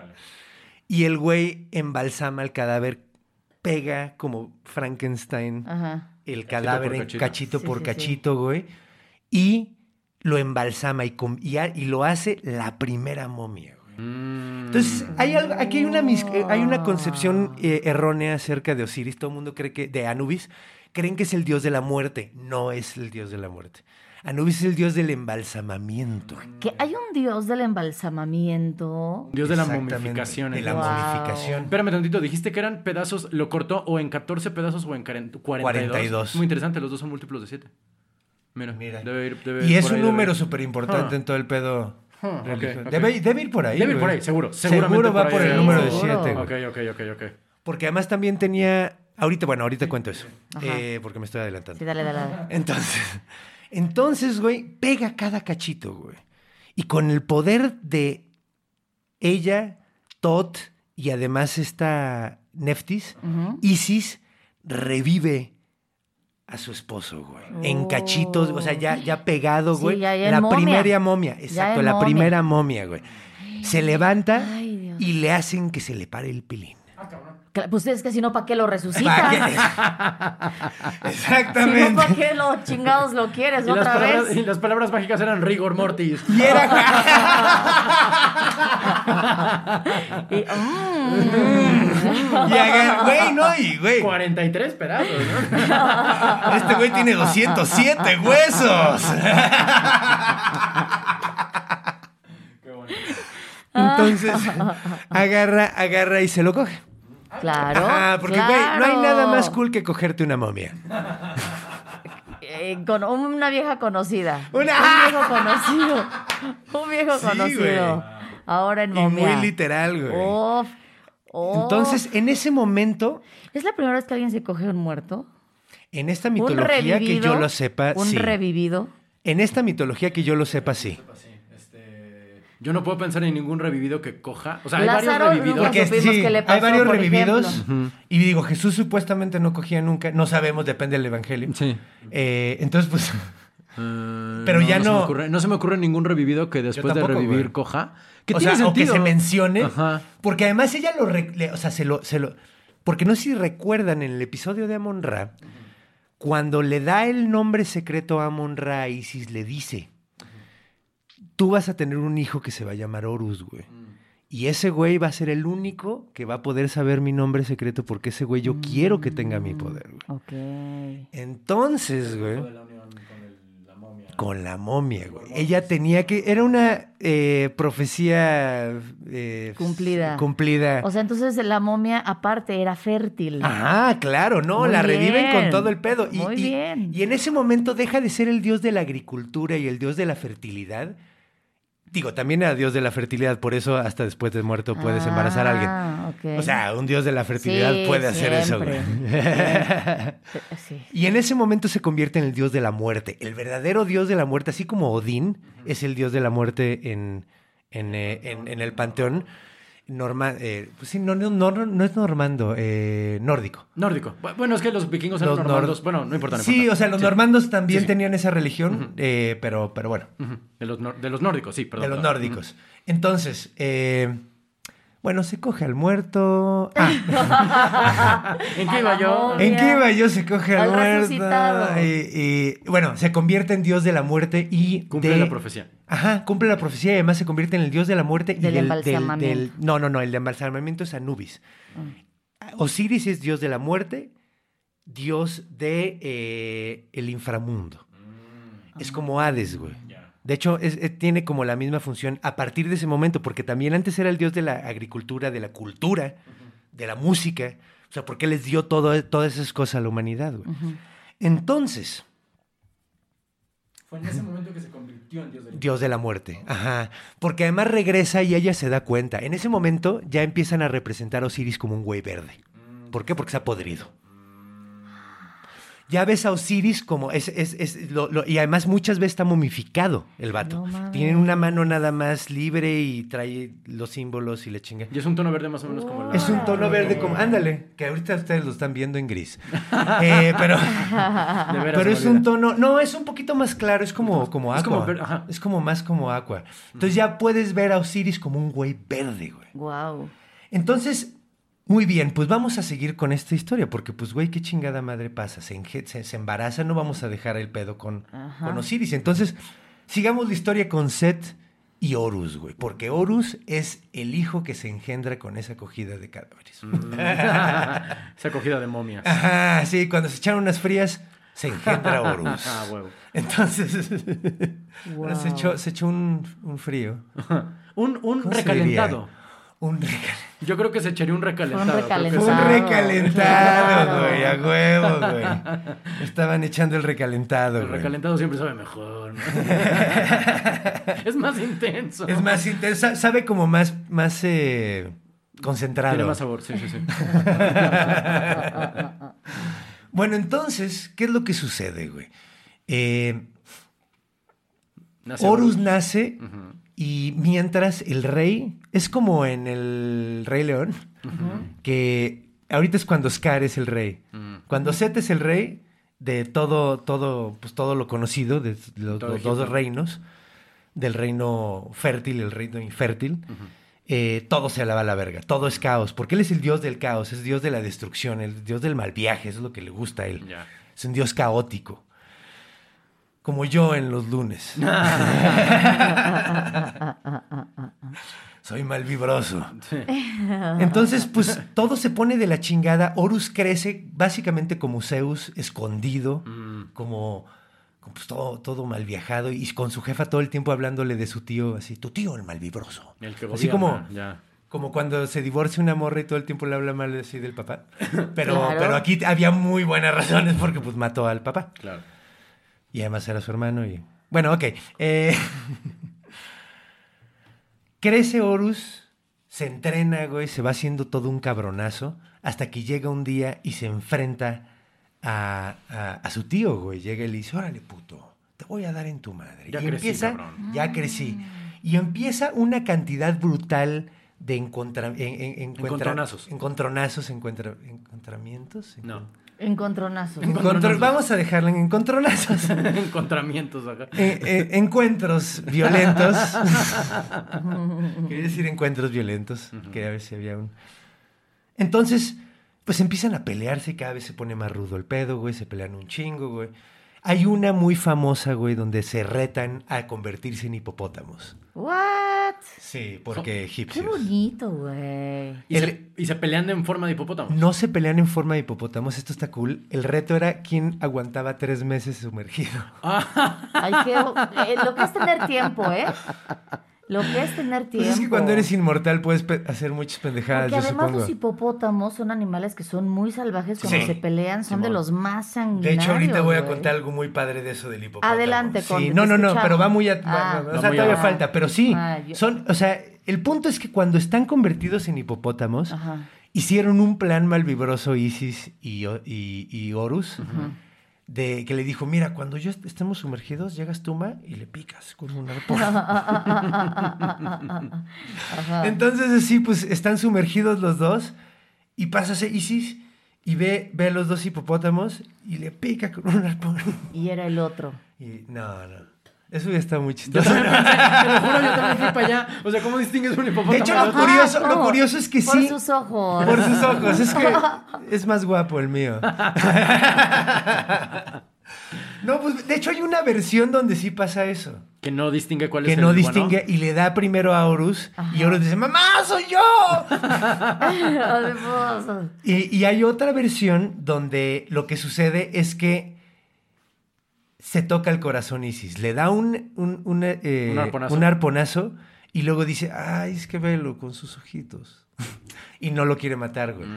Y el güey embalsama el cadáver, pega como Frankenstein Ajá. el cadáver por en cachito. cachito Sí, por sí, sí. cachito, güey. Y lo embalsama y, y, y lo hace la primera momia, güey. Entonces, hay algo, aquí hay una, mis- eh, hay una concepción eh, errónea acerca de Osiris. Todo el mundo cree que, de Anubis, creen que es el dios de la muerte. No es el dios de la muerte. Anubis es el dios del embalsamamiento. Que hay un dios del embalsamamiento. Dios de la momificación. De la. Wow. momificación. Espérame tantito, dijiste que eran pedazos, lo cortó o en 14 pedazos o en 40 42. 42. Muy interesante, los dos son múltiplos de 7. Mira, Mira. debe ir, debe Y es un número súper importante Ah. en todo el pedo. Debe, debe ir por ahí. Debe ir por ahí, seguro. Seguro va por el número de Seguro. 7. Ok, ok, ok, ok. Porque además también tenía. Ahorita, bueno, ahorita cuento eso. Eh, porque me estoy adelantando. Sí, dale, dale. dale. Entonces, [laughs] entonces, güey, pega cada cachito, güey. Y con el poder de ella, Tot y además esta Neftis. Isis revive a su esposo, güey. En cachitos, o sea, ya, ya pegado, Sí, güey. ya- ya en la momia. primera momia, exacto, la momia. primera momia, güey. Se levanta Ay, y le hacen que se le pare el pilín. Pues es que si no, ¿para qué lo ¿Para resucitas? qué? [laughs] Si Exactamente. no, ¿para qué lo chingados lo quieres Y otra vez? y las palabras mágicas eran rigor mortis. Y era. [laughs] Y, mm, Y agar- güey, no, y güey. 43 pedazos, ¿no? [laughs] Este güey tiene 207 huesos. Entonces, agarra, agarra y se lo coge. Claro. Ah, porque, güey, no hay nada más cool que cogerte una momia. Eh, con una vieja conocida. Una- Un viejo conocido. Un viejo Sí, conocido. güey. Ahora en Y momia. muy literal, güey. Entonces, en ese momento, ¿Es la primera vez que alguien se coge un muerto? en esta ¿Un mitología que yo lo sepa, ¿Un sí. revivido? En esta mitología que yo lo sepa, sí. Yo no puedo pensar en ningún revivido que coja. O sea, hay Lázaro, varios revividos. Porque sí, qué le hay pasó, varios por revividos. ejemplo. Y digo, Jesús supuestamente no cogía nunca. No sabemos, depende del evangelio. Sí. Eh, entonces, pues. [laughs] Eh, Pero ya no- me ocurre, no se me ocurre ningún revivido que después de revivir güey. coja. Que o tiene sea, o que se mencione. Ajá. Porque además ella lo. re- le- o sea, se lo, se lo. Porque no sé si recuerdan en el episodio de Amon Ra, cuando le da el nombre secreto a Amon Ra, Isis le dice: Tú vas a tener un hijo que se va a llamar Horus, güey. Y ese güey va a ser el único que va a poder saber mi nombre secreto porque ese güey yo quiero que tenga mi poder, güey. Ok. Entonces, güey. Con la momia, güey. Ella tenía que. Era una eh, profecía. eh, Cumplida. Cumplida. O sea, entonces la momia aparte era fértil. Ah, claro, no, Muy la reviven con todo el pedo. Y, Muy y- bien. y en ese momento deja de ser el dios de la agricultura y el dios de la fertilidad. Digo, también era dios de la fertilidad, por eso hasta después de muerto puedes embarazar a alguien. Ah. O sea, un dios de la fertilidad Sí, puede hacer eso, güey. siempre. [laughs] Sí. Y en ese momento se convierte en el dios de la muerte. El verdadero dios de la muerte, así como Odín es el dios de la muerte en, en, eh, en- en el panteón. Norma, eh, pues sí, no, no, no, no es normando, eh, nórdico. Nórdico. Bu- Bueno, es que los vikingos eran Los nor- normandos. Bueno, no importa. no Sí, o sea, los Sí. normandos también Sí, sí. tenían esa religión, eh, pero, pero bueno. De los, de los nórdicos, sí, perdón. de los nórdicos. Entonces, eh, bueno, se coge al muerto. Ah, [laughs] ¿En qué iba yo? ¿En qué iba yo? Se coge al, Al muerto. Y, y, bueno, se convierte en dios de la muerte y Cumple de- la profecía. Ajá, cumple la profecía y además se convierte en el dios de la muerte y Del del, embalsamamiento. del- no, no, no, el de embalsamamiento es Anubis. Osiris es dios de la muerte, dios de eh, el inframundo. Es como Hades, güey. De hecho, es- es- tiene como la misma función a partir de ese momento, porque también antes era el dios de la agricultura, de la cultura, de la música. O sea, porque les dio todo, todas esas cosas a la humanidad, güey. Entonces, Fue en ese momento que se convirtió en dios del Dios de la muerte. Ajá. Porque además regresa y ella se da cuenta. En ese momento ya empiezan a representar a Osiris como un güey verde. ¿Por qué? Porque se ha podrido. Ya ves a Osiris como es, es, es lo- lo- y además muchas veces está momificado el vato. No mames. Tiene una mano nada más libre y trae los símbolos y le chinga. Y es un tono verde más o menos como la... Es un tono verde como, ándale, que ahorita ustedes lo están viendo en gris. [laughs] Eh, pero pero es un tono, no, es un poquito más claro, es como, como Es agua. como ver- ajá. Es como más como agua. Entonces ya puedes ver a Osiris como un güey verde, güey. Wow. Entonces, muy bien, pues vamos a seguir con esta historia, porque pues güey, qué chingada madre pasa. Se, se, se embaraza, no vamos a dejar el pedo con, Ajá. con Osiris. Entonces, sigamos la historia con Set y Horus, güey, porque Horus es el hijo que se engendra con esa acogida de cadáveres. [laughs] Esa acogida de momias. Ajá, sí, cuando se echaron unas frías, se engendra [laughs] Horus. Ah, huevo. Entonces, [laughs] Wow. se, echó, se echó un, un frío. Un, un ¿Cómo se recalentado. diría? Un recalentado. Yo creo que se echaría un recalentado. que recalentado. Un recalentado, güey, a huevo, güey. [laughs] Estaban echando el recalentado, El güey. recalentado siempre sabe mejor. ¿no? [laughs] es más intenso. Es más intensa, sabe como más, más eh, concentrado. Tiene más sabor, sí, sí, sí. [laughs] Bueno, entonces, ¿qué es lo que sucede, güey? Eh, Nace Horus Horus. nace y mientras el rey, es como en el Rey León, que ahorita es cuando Scar es el rey. Cuando Set es el rey de todo, todo, pues todo lo conocido, de los, Todo los dos reinos, del reino fértil y el reino infértil, eh, todo se alaba a la verga, todo es caos, porque él es el dios del caos, es dios de la destrucción, el dios del mal viaje, eso es lo que le gusta a él. Es un dios caótico. Como yo en los lunes. [laughs] [laughs] Soy mal vibroso. Entonces, pues todo se pone de la chingada. Horus crece básicamente como Zeus, escondido, como, como, pues, todo, todo mal viajado y con su jefa todo el tiempo hablándole de su tío, así, tu tío el mal vibroso. El que así como, ya. como cuando se divorcia una morra y todo el tiempo le habla mal así del papá. [laughs] Pero, Claro. pero aquí había muy buenas razones porque pues mató al papá. Claro. Y además era su hermano y... Bueno, ok. Eh, [laughs] Crece Horus, se entrena, güey, se va haciendo todo un cabronazo, hasta que llega un día y se enfrenta a, a- a su tío, güey. Llega y le dice, órale, puto, te voy a dar en tu madre. Ya y crecí, empieza, cabrón. ya crecí. Y empieza una cantidad brutal de encontra, en- en- encuentra- Encontronazos. Encontronazos, encuentra, encontramientos. No. Encontronazos. Encontro- Encontronazos. vamos a dejarlo en encontronazos. [laughs] Encontramientos acá. Eh, eh, encuentros violentos. [laughs] Quería decir encuentros violentos. Quería ver si había un. Entonces, pues empiezan a pelearse y cada vez se pone más rudo el pedo, güey. Se pelean un chingo, güey. Hay una muy famosa, güey, donde se retan a convertirse en hipopótamos. What? Sí, porque Qué egipcios. bonito, güey. Y, El- se, y se pelean en forma de hipopótamo. No se pelean en forma de hipopótamos, esto está cool. El reto era quién aguantaba tres meses sumergido. Ay, qué... eh, lo que es tener tiempo, ¿eh? Lo que es tener tiempo. Pues es que cuando eres inmortal puedes pe- hacer muchas pendejadas, Porque yo además supongo. los hipopótamos son animales que son muy salvajes cuando Sí. se pelean, son de los más De sanguinarios. hecho, ahorita voy a contar algo muy padre de eso del hipopótamo. Adelante, Sí, Conde, no, no, no, escuchamos. pero va muy a... Ah. va- va- o sea, todavía a- falta, pero sí. Ah, yo- Son, o sea, el punto es que cuando están convertidos en hipopótamos, Ajá. hicieron un plan malvibroso Isis y, y, y Horus. De que le dijo, mira, cuando yo est- estemos sumergidos, llegas tú, Ma, y le picas con un arpón. [laughs] [laughs] Ajá. Entonces, así, pues, están sumergidos los dos y pasa ese Isis y ve, ve a los dos hipopótamos y le pica con un arpón. Y era el otro. Y no, no. Eso ya está muy Yo chistoso. también pensé, [laughs] te lo juro, yo también fui para allá. O sea, ¿cómo distingues un hipopótamo? De hecho, lo otro? curioso, lo curioso es que Por sí. sus ojos. Por sus ojos. Es que [laughs] es más guapo el mío. [laughs] No, pues de hecho hay una versión donde sí pasa eso. Que no distingue cuál Que es no el distingue y le da primero a Horus y Horus dice, mamá, soy yo. Hermoso. Y, y hay otra versión donde lo que sucede es que se toca el corazón Isis. Le da un, un, un, eh, Un arponazo. un arponazo y luego dice, ay, es que velo con sus ojitos. [laughs] y no lo quiere matar, güey.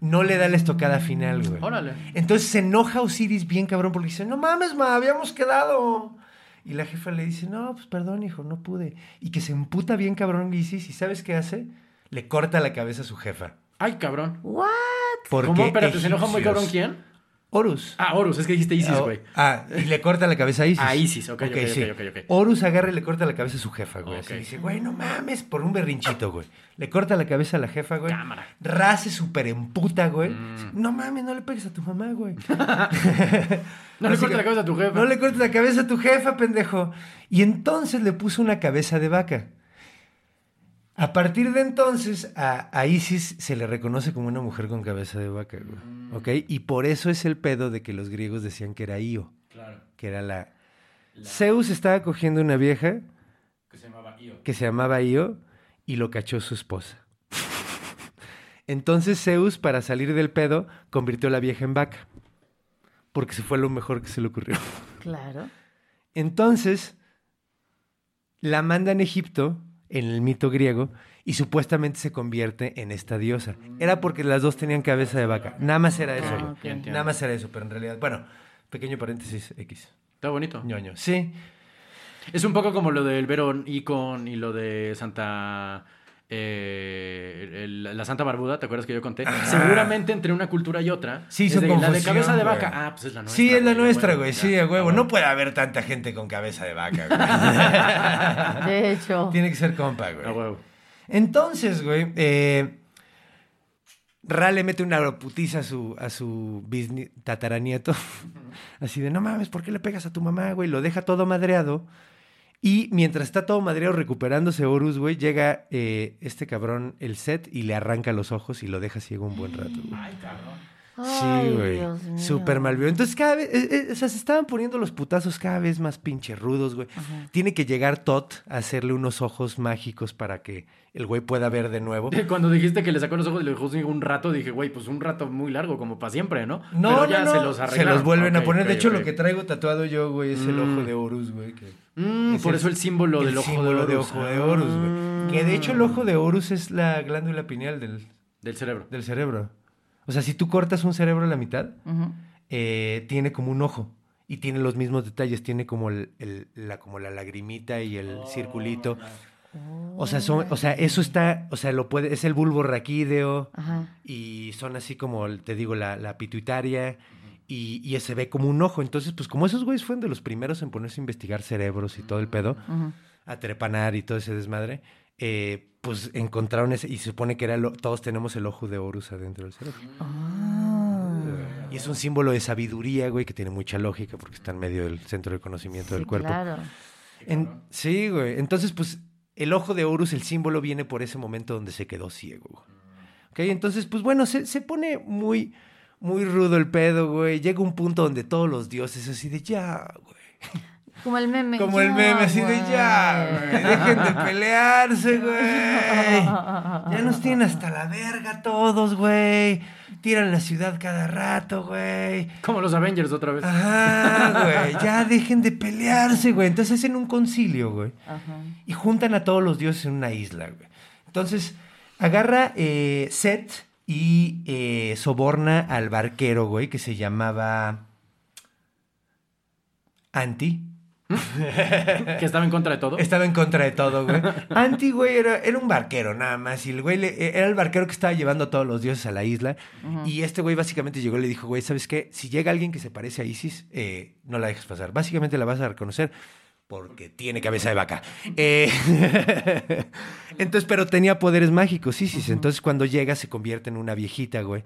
No le da la estocada final, güey. Mm. Órale. Entonces se enoja Osiris bien cabrón porque dice, no mames, ma, habíamos quedado. Y la jefa le dice, no, pues perdón, hijo, no pude. Y que se emputa bien cabrón Isis y ¿sabes qué hace? Le corta la cabeza a su jefa. Ay, cabrón. What? Porque ¿Cómo? Espérate, ¿se enoja muy cabrón quién? Horus. Ah, Horus, es que dijiste Isis, Ah, güey. Ah, y le corta la cabeza a Isis. A Isis, ok, ok, ok, sí. ok, ok. Horus agarra y le corta la cabeza a su jefa, güey. Así dice, güey, no mames, por un berrinchito, güey. Le corta la cabeza a la jefa, güey. Cámara. Race súper emputa, güey. Mm. No mames, no le pegues a tu mamá, güey. [laughs] No le cortes la cabeza a tu jefa. No le cortes la cabeza a tu jefa, pendejo. Y entonces le puso una cabeza de vaca. A partir de entonces, a, a Isis se le reconoce como una mujer con cabeza de vaca, güey. Mm. ¿Ok? Y por eso es el pedo de que los griegos decían que era Io, Claro. que era la... Zeus estaba cogiendo una vieja Que se llamaba Io. que se llamaba Io y lo cachó su esposa. Entonces Zeus, para salir del pedo, convirtió a la vieja en vaca. Porque se fue lo mejor que se le ocurrió. Claro. Entonces, la manda en Egipto, en el mito griego, y supuestamente se convierte en esta diosa. Era porque las dos tenían cabeza de vaca. Nada más era eso. Ah. Nada más era eso, pero en realidad, bueno, pequeño paréntesis X. Está bonito. ñoño. Sí. Es un poco como lo del Verón Icon y lo de Santa. Eh, el- la Santa Barbuda, ¿te acuerdas que yo conté? Seguramente entre una cultura y otra. Sí, es son de, La de cabeza de güey. vaca. Ah, pues es la nuestra. Sí, es la güey, nuestra, güey. Sí, a huevo. ah, No puede haber tanta gente con cabeza de vaca, güey. [laughs] De hecho. Tiene que ser compa, güey. A huevo. Entonces, güey, eh, Ra le mete una putiza a su, a su bisni- tataranieto. Así de, no mames, ¿por qué le pegas a tu mamá, güey? Lo deja todo madreado. Y mientras está todo madreado recuperándose Horus, güey, llega eh, este cabrón, el set, y le arranca los ojos y lo deja ciego un buen rato, güey. Sí, Ay, güey. Súper mal vio. Entonces, cada vez, eh, eh, o sea, se estaban poniendo los putazos cada vez más pinche rudos, güey. Tiene que llegar Tot a hacerle unos ojos mágicos para que el güey pueda ver de nuevo. [laughs] Cuando dijiste que le sacó los ojos y le dejó un rato, dije, güey, pues un rato muy largo, como para siempre, ¿no? No, Pero no, ya no. se los Se arreglaron. los vuelven a poner. de hecho, lo que traigo tatuado yo, güey, es el Mm. ojo de Horus, güey. que- Mm, es por eso el símbolo el del ojo símbolo de Horus. ojo de Horus, güey. Que de hecho el ojo de Horus es la glándula pineal del, Del cerebro. del cerebro. O sea, si tú cortas un cerebro a la mitad, eh, tiene como un ojo. Y tiene los mismos detalles. Tiene como, el, el- la, como la lagrimita y el circulito. O sea, son, o sea, eso está, o sea, lo puede, es el bulbo raquídeo Ajá. y son así como, te digo, la, la pituitaria y, y se ve como un ojo. Entonces, pues como esos güeyes fueron de los primeros en ponerse a investigar cerebros y todo el pedo, Ujú. a trepanar y todo ese desmadre, eh, pues encontraron ese, y se supone que era lo- todos tenemos el ojo de Horus adentro del cerebro. Y es un símbolo de sabiduría, güey, que tiene mucha lógica porque está en medio del centro de conocimiento del cuerpo. Claro. En- sí, güey. Entonces, pues, el ojo de Horus, el símbolo, viene por ese momento donde se quedó ciego. güey. Ok, entonces, pues bueno, se, se pone muy, muy rudo el pedo, güey. Llega un punto donde todos los dioses así de ya, güey. Como el meme. Como el meme así de ya, güey. Dejen de pelearse, güey. [laughs] Ya nos tienen hasta la verga todos, güey. Tiran la ciudad cada rato, güey. Como los Avengers otra vez. Ajá, güey. Ya dejen de pelearse, güey. Entonces hacen un concilio, güey. Ajá. Y juntan a todos los dioses en una isla, güey. Entonces, agarra eh, Set y eh, soborna al barquero, güey, que se llamaba Anti. [laughs] Que estaba en contra de todo. Estaba en contra de todo, güey. Anti, güey, era, era un barquero nada más. Y el güey le- era el barquero que estaba llevando a todos los dioses a la isla. Y este güey básicamente llegó y le dijo, güey, ¿sabes qué? Si llega alguien que se parece a Isis, eh, no la dejes pasar. Básicamente la vas a reconocer porque tiene cabeza de vaca. Eh, [laughs] entonces, pero tenía poderes mágicos, Isis. Entonces, cuando llega, se convierte en una viejita, güey.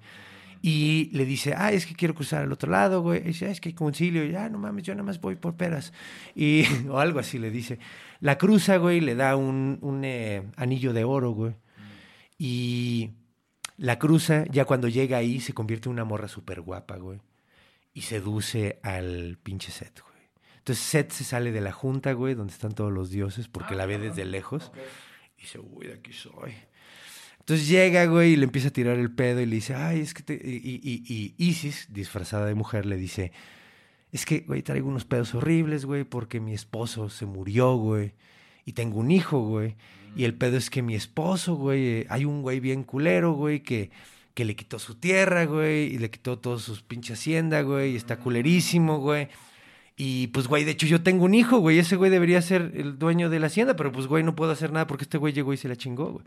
Y le dice, ah, es que quiero cruzar al otro lado, güey. Y dice, "Ah, es que hay concilio. Y, ah, no mames, yo nada más voy por peras. Y, [laughs] o algo así le dice. La cruza, güey, le da un, un, eh, anillo de oro, güey. Y la cruza, ya cuando llega ahí, se convierte en una morra súper guapa, güey. Y seduce al pinche Set, güey. Entonces Set se sale de la junta, güey, donde están todos los dioses, porque la ve desde lejos. Y dice, uy, de aquí soy. Entonces llega, güey, y le empieza a tirar el pedo y le dice, ay, es que te... Y, y- y Isis, disfrazada de mujer, le dice, es que, güey, traigo unos pedos horribles, güey, porque mi esposo se murió, güey. Y tengo un hijo, güey. Y el pedo es que mi esposo, güey, eh, hay un güey bien culero, güey, que, que le quitó su tierra, güey, y le quitó todos sus pinche hacienda, güey, y está culerísimo, güey. Y pues, güey, de hecho yo tengo un hijo, güey, ese güey debería ser el dueño de la hacienda, pero pues, güey, no puedo hacer nada porque este güey llegó y se la chingó, güey.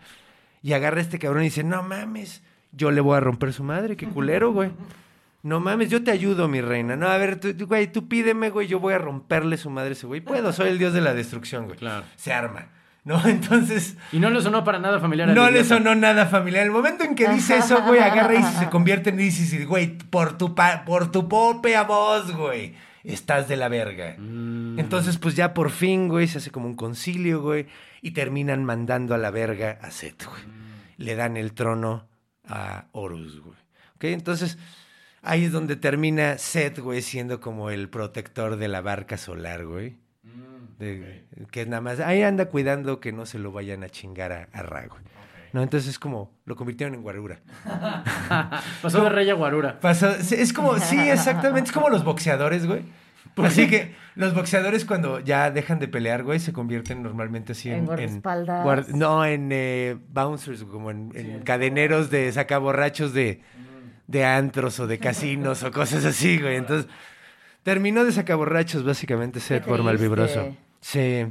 Y agarra a este cabrón y dice, no mames, yo le voy a romper su madre, qué culero, güey. No mames, yo te ayudo, mi reina. No, a ver, tú, tú, güey, tú pídeme, güey, yo voy a romperle su madre a ese güey. Puedo, soy el dios de la destrucción, güey. Claro. Se arma. ¿No? [laughs] Entonces, Y no le sonó para nada familiar. no le sonó nada familiar. El momento en que dice eso, güey, agarra y se convierte en y, güey, por tu, pa- por tu pope a vos, güey, estás de la verga. Entonces, pues ya por fin, güey, se hace como un concilio, güey, y terminan mandando a la verga a Set, güey. Le dan el trono a Horus, güey. ¿Ok? Entonces, ahí es donde termina Set, güey, siendo como el protector de la barca solar, güey. De- Que nada más, ahí anda cuidando que no se lo vayan a chingar a, a Ra, güey. ¿No? Entonces es como, lo convirtieron en guarura. [laughs] Pasó de rey a guarura. Pasó- es como, sí, exactamente, es como los boxeadores, güey. [laughs] Así que los boxeadores cuando ya dejan de pelear, güey, se convierten normalmente así en... En guardaespaldas. guard- no, en eh, bouncers, como en, en cadeneros de sacaborrachos de, de antros o de casinos o cosas así, güey. Entonces, terminó de sacaborrachos básicamente Seth por malvibroso. Sí.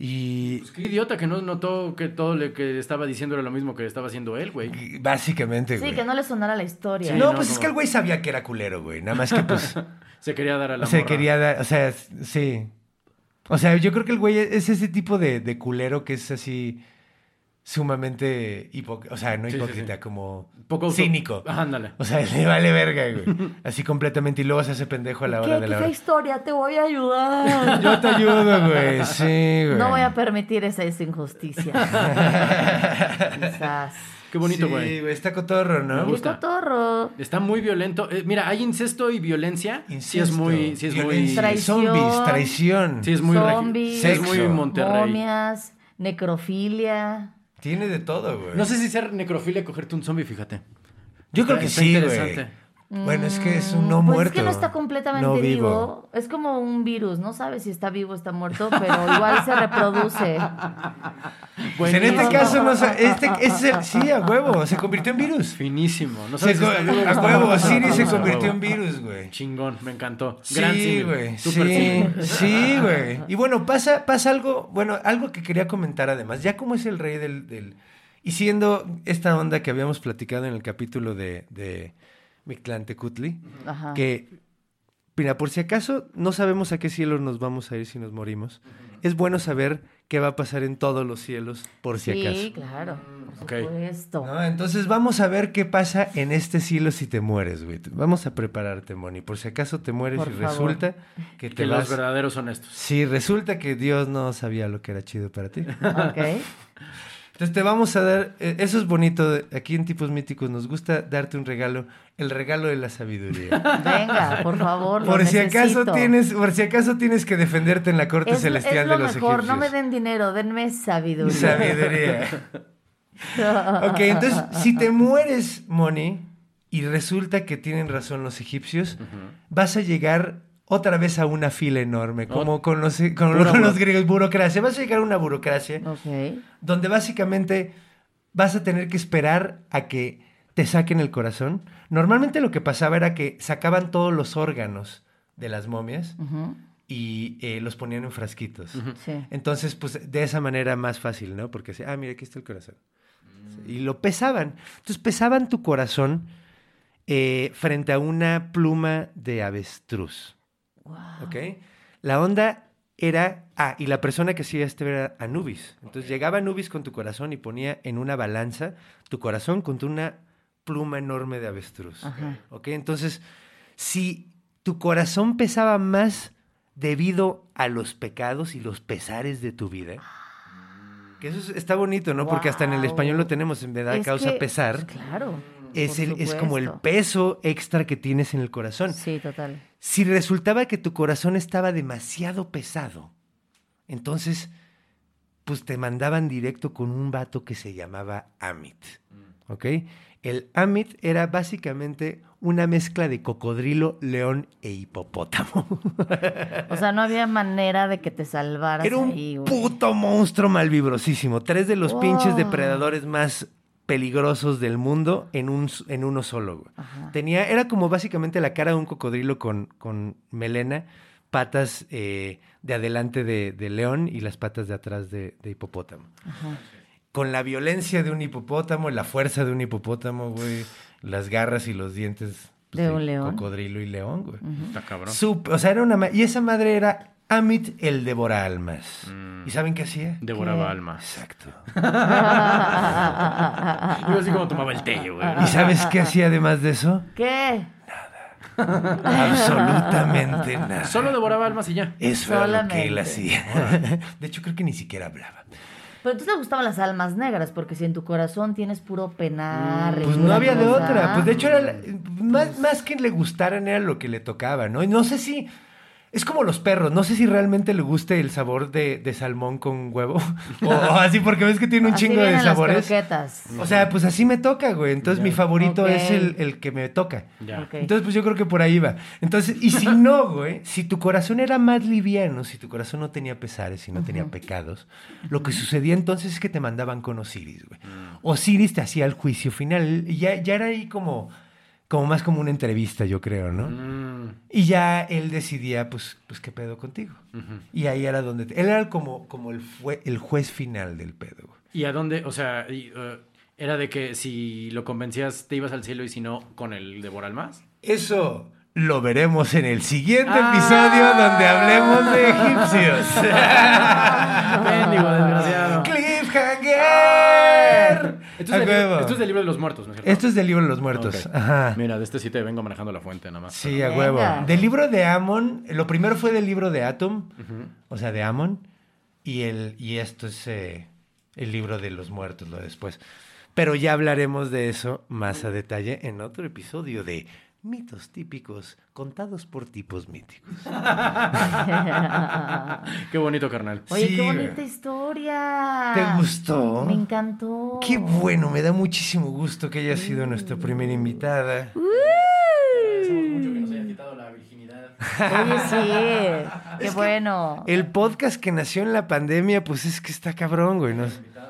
Y Pues qué idiota que no notó que todo lo que estaba diciendo era lo mismo que estaba haciendo él, güey. básicamente, Sí, güey. que no le sonara la historia. no, no, pues es que el güey sabía que era culero, güey. Nada más que pues... [laughs] Se quería dar a la O sea, morra. quería dar, o sea, sí. O sea, yo creo que el güey es ese tipo de, de culero que es así sumamente hipócrita, o sea, no Sí, sí, hipócrita, sí. como Poco cínico. Ajá, ándale. O sea, [laughs] le vale verga, güey. Así completamente y luego se hace pendejo a la hora ¿Qué? de ¿Qué la esa hora. historia? Te voy a ayudar. [laughs] Yo te ayudo, güey. Sí, güey. No voy a permitir esa, esa injusticia. [laughs] Quizás. Qué bonito, Sí, güey. güey, está cotorro, Me ¿no? Qué gusta. cotorro. Está muy violento. Eh, mira, hay incesto y violencia. Sí es Incesto, muy... Sí es muy... Traición. Zombies, traición. Sí es muy... Zombies. sí es muy Sexo. Monterrey. Momias, necrofilia. Tiene de todo, güey. No sé si ser necrofilia cogerte un zombie, fíjate. Yo creo que está sí, interesante. güey. Bueno, es que es un no pues muerto. es que no está completamente no vivo. Es como un virus. No sabes si está vivo o está muerto, pero igual se reproduce. Pues en este caso, no este, es el, sí, a huevo, se convirtió en virus. Finísimo. No Se si a huevo. Siri se convirtió en virus, güey. Chingón, me encantó. Gran Sí, güey. Súper Sí, sí, güey. Y bueno, pasa, pasa algo, bueno, algo que quería comentar además. Ya como es el rey del, del- y siendo esta onda que habíamos platicado en el capítulo de, de Mictlantecutli, Ajá. que mira, por si acaso no sabemos a qué cielo nos vamos a ir si nos morimos, es bueno saber qué va a pasar en todos los cielos, por si Sí, acaso. claro. Por Ok. supuesto. ¿No? Entonces vamos a ver qué pasa en este cielo si te mueres, güey. Vamos a prepararte, Moni. Por si acaso te mueres Por y favor. resulta que te Que vas... los verdaderos son estos. Sí, resulta que Dios no sabía lo que era chido para ti. Ok. [laughs] Entonces te vamos a dar, eh, eso es bonito, aquí en Tipos Míticos nos gusta darte un regalo, el regalo de la sabiduría. [laughs] Venga, por favor. lo Por si acaso tienes, por si acaso tienes que defenderte en la corte Es, celestial es lo de los mejor, egipcios. no me den dinero, denme sabiduría. Sabiduría. [laughs] ok, entonces, si te mueres, Moni, y resulta que tienen razón los egipcios, vas a llegar otra vez a una fila enorme, como con los, con los [laughs] griegos, burocracia. Vas a llegar a una burocracia donde básicamente vas a tener que esperar a que te saquen el corazón. Normalmente lo que pasaba era que sacaban todos los órganos de las momias y eh, los ponían en frasquitos. Sí. Entonces, pues de esa manera más fácil, ¿no? Porque, así, ah, mira, aquí está el corazón. Y lo pesaban. Entonces, pesaban tu corazón eh, frente a una pluma de avestruz. ¿Ok? La onda era. Ah, y la persona que hacía esto era Anubis. Entonces llegaba Anubis con tu corazón y ponía en una balanza tu corazón contra una pluma enorme de avestruz. Ajá. ¿Ok? Entonces, si tu corazón pesaba más debido a los pecados y los pesares de tu vida, que eso es- está bonito, ¿no? Porque hasta en el español lo tenemos en verdad Es causa que- pesar. pues, claro. Es, el, es como el peso extra que tienes en el corazón. Sí, total. Si resultaba que tu corazón estaba demasiado pesado, entonces, pues te mandaban directo con un vato que se llamaba Amit. ¿Ok? El Amit era básicamente una mezcla de cocodrilo, león e hipopótamo. O sea, no había manera de que te salvaras Era un ahí, puto monstruo malvibrosísimo. Tres de los Wow. pinches depredadores más peligrosos del mundo en, un, en uno solo. Ajá. Tenía, era como básicamente la cara de un cocodrilo con, con melena, patas eh, de adelante de, de león y las patas de atrás de, de hipopótamo. Ajá. Con la violencia de un hipopótamo, la fuerza de un hipopótamo, güey, las garras y los dientes pues, De un león. Cocodrilo y león, güey. Está cabrón. Sup- o sea, era una... Y esa madre era Amit el devora almas. Mm. ¿Y saben qué hacía? Devoraba ¿Qué? almas. Exacto. [laughs] Yo así como tomaba el té, güey. ¿Y sabes qué hacía además de eso? ¿Qué? Absolutamente nada. Solo devoraba almas y ya. Eso era lo que él Solamente. hacía. De hecho, creo que ni siquiera hablaba. Pero entonces te gustaban las almas negras, porque si en tu corazón tienes puro penar. y Pues no había de otra. Pues de hecho, era la- más, más que le gustaran era lo que le tocaba, ¿no? Y no sé si... Es como los perros. No sé si realmente le guste el sabor de, de salmón con huevo. o, [laughs] o así, porque ves que tiene un Así chingo de las sabores. croquetas. O sea, pues así me toca, güey. Entonces mi favorito es el, el que me toca. Entonces, pues yo creo que por ahí va. Entonces, y si no, [laughs] güey, si tu corazón era más liviano, si tu corazón no tenía pesares y no tenía pecados, lo que sucedía entonces es que te mandaban con Osiris, güey. Osiris te hacía el juicio final y ya, ya era ahí como, como más como una entrevista, yo creo, ¿no? Mm, Y ya él decidía, pues, pues qué pedo contigo. Y ahí era donde... te- él era como, como el, fue, el juez final del pedo. ¿Y a dónde? O sea, y, eh, era de que si lo convencías te ibas al cielo y si no, con el devora almas. Eso lo veremos en el siguiente Ah. episodio donde hablemos de egipcios. [laughs] Mendigo desgraciado. ¡Cliffhanger! Esto es, esto es del libro de los muertos, ¿no es cierto? Esto es del libro de los muertos. Ajá. Mira, de este sí te vengo manejando la fuente nada más. Sí, a Venga. huevo. Del libro de Amon, lo primero fue del libro de Atom, o sea, de Amon, y, el, y esto es eh, el libro de los muertos, lo de después. Pero ya hablaremos de eso más a detalle en otro episodio de mitos típicos contados por tipos míticos. [laughs] Qué bonito, carnal. Oye, Sí, qué bonita historia. ¿Te gustó? Me encantó. Qué bueno, me da muchísimo gusto que haya sido nuestra primera invitada. Agradecemos mucho que nos haya quitado la virginidad. Oye, sí. [laughs] Qué bueno. El podcast que nació en la pandemia, pues es que está cabrón, güey. ¿no?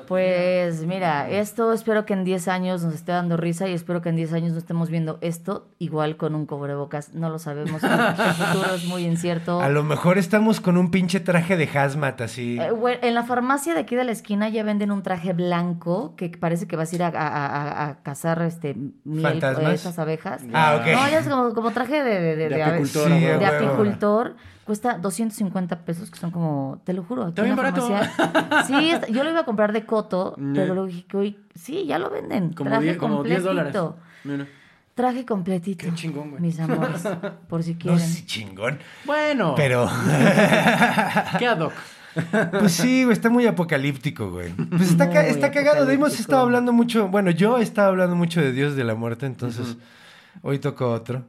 Pues mira, esto espero que en 10 años nos esté dando risa y espero que en 10 años no estemos viendo esto igual con un cubrebocas. No lo sabemos. El futuro es muy incierto. A lo mejor estamos con un pinche traje de hazmat así. Eh, en la farmacia de aquí de la esquina ya venden un traje blanco que parece que vas a ir a, a- a- a cazar este miel ¿Fantasmas? esas abejas. Ah, ok. No, ya es como, como traje de, de, de, De de apicultor, Sí, de apicultor. Cuesta 250 pesos, que son como, te lo juro, aquí Está en bien la barato. farmacia. Sí, está- yo lo iba a comprar de coto, [laughs] Ya. pero luego dije que hoy, sí, ya lo venden. Como traje 10, como 10 dólares. completito. Mira. Traje completito. Qué chingón, güey. Mis amores, [laughs] por si No quieren. sé, chingón. Bueno, Pero, [laughs] ¿qué ad hoc? pues sí, güey, está muy apocalíptico, güey. Pues está, ca- Muy está cagado. Hemos apocalíptico. estado hablando mucho, bueno, yo he estado hablando mucho de Dios de la muerte, entonces hoy tocó otro.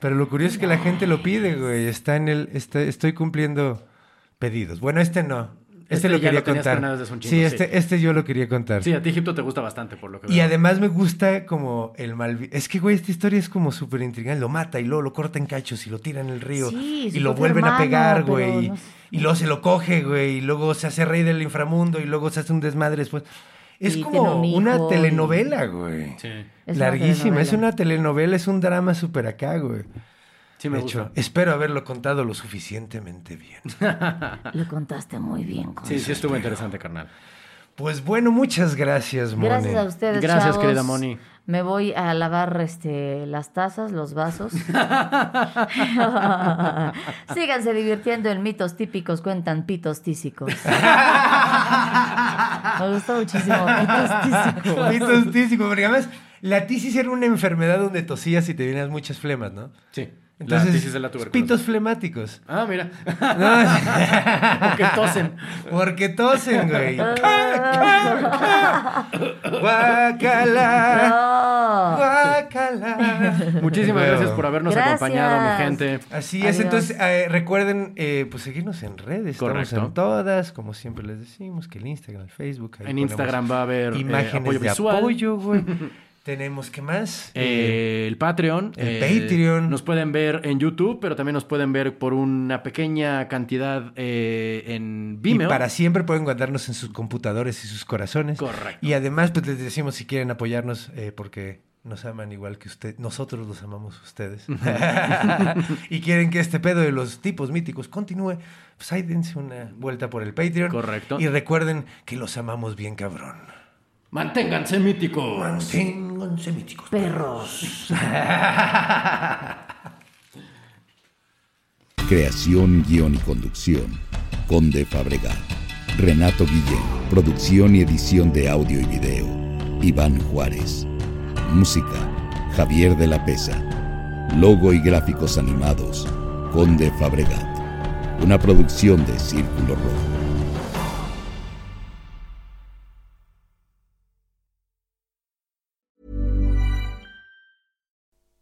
Pero lo curioso es que la gente lo pide, güey. Está en el, está- estoy cumpliendo pedidos. Bueno, este no. Este, Este lo ya quería lo contar. planeado desde hace un chingo, sí, sí. este, este yo lo quería contar. Sí, a ti Egipto te gusta bastante, por lo que Y veo. además me gusta como el mal... Es que, güey, esta historia es como súper intrigante. Lo mata y luego lo corta en cachos y lo tira en el río. Sí, y lo vuelven a pegar, güey. no sé. Y luego se lo coge, güey. Y luego se hace rey del inframundo y luego se hace un desmadre después. Es Y como un una telenovela, güey. Sí, Es una Larguísima. Es telenovela. una telenovela, es un drama súper acá, güey. sí me de gusta. hecho, espero haberlo contado lo suficientemente bien. [laughs] Lo contaste muy bien. con Sí, sí estuvo interesante, carnal. Pues bueno, muchas gracias, Moni. Gracias a ustedes, Gracias, chavos. querida Moni. Me voy a lavar este, las tazas, los vasos. [laughs] Síganse divirtiendo en mitos típicos, cuentan pitos tísicos. [laughs] Me gustó muchísimo, pitos tísicos. Pitos tísicos, porque además la tisis era una enfermedad donde tosías y te venían muchas flemas, ¿no? Sí. Entonces, la tisis de la tuberculosis. pitos flemáticos. Ah, mira. No, [laughs] Porque tosen. porque tosen, güey. Guacala, No. guacala. Muchísimas Bueno. gracias por habernos Gracias. acompañado, mi gente. Así es, Adiós. entonces eh, recuerden pues seguirnos en redes, estamos Correcto. en todas, como siempre les decimos, que el Instagram, el Facebook, ahí En Instagram va a haber eh, imágenes apoyo de visual. apoyo, güey. [laughs] Tenemos qué más? Eh, el Patreon. el eh, Patreon. Nos pueden ver en YouTube, pero también nos pueden ver por una pequeña cantidad eh, en y Vimeo. para siempre pueden guardarnos en sus computadores y sus corazones. Correcto. Y además, pues les decimos si quieren apoyarnos, eh, porque nos aman igual que usted, nosotros los amamos ustedes. [laughs] [laughs] y quieren que este pedo de los tipos míticos continúe, pues ahí dense una vuelta por el Patreon. Correcto. Y recuerden que los amamos bien cabrón. Manténganse míticos. Manténganse míticos. Perros. [laughs] Creación, guion y conducción. Conde Fabregat. Renato Guillén. Producción y edición de audio y video. Iván Juárez. Música. Javier de la Pesa. Logo y gráficos animados. Conde Fabregat. Una producción de Círculo Rojo.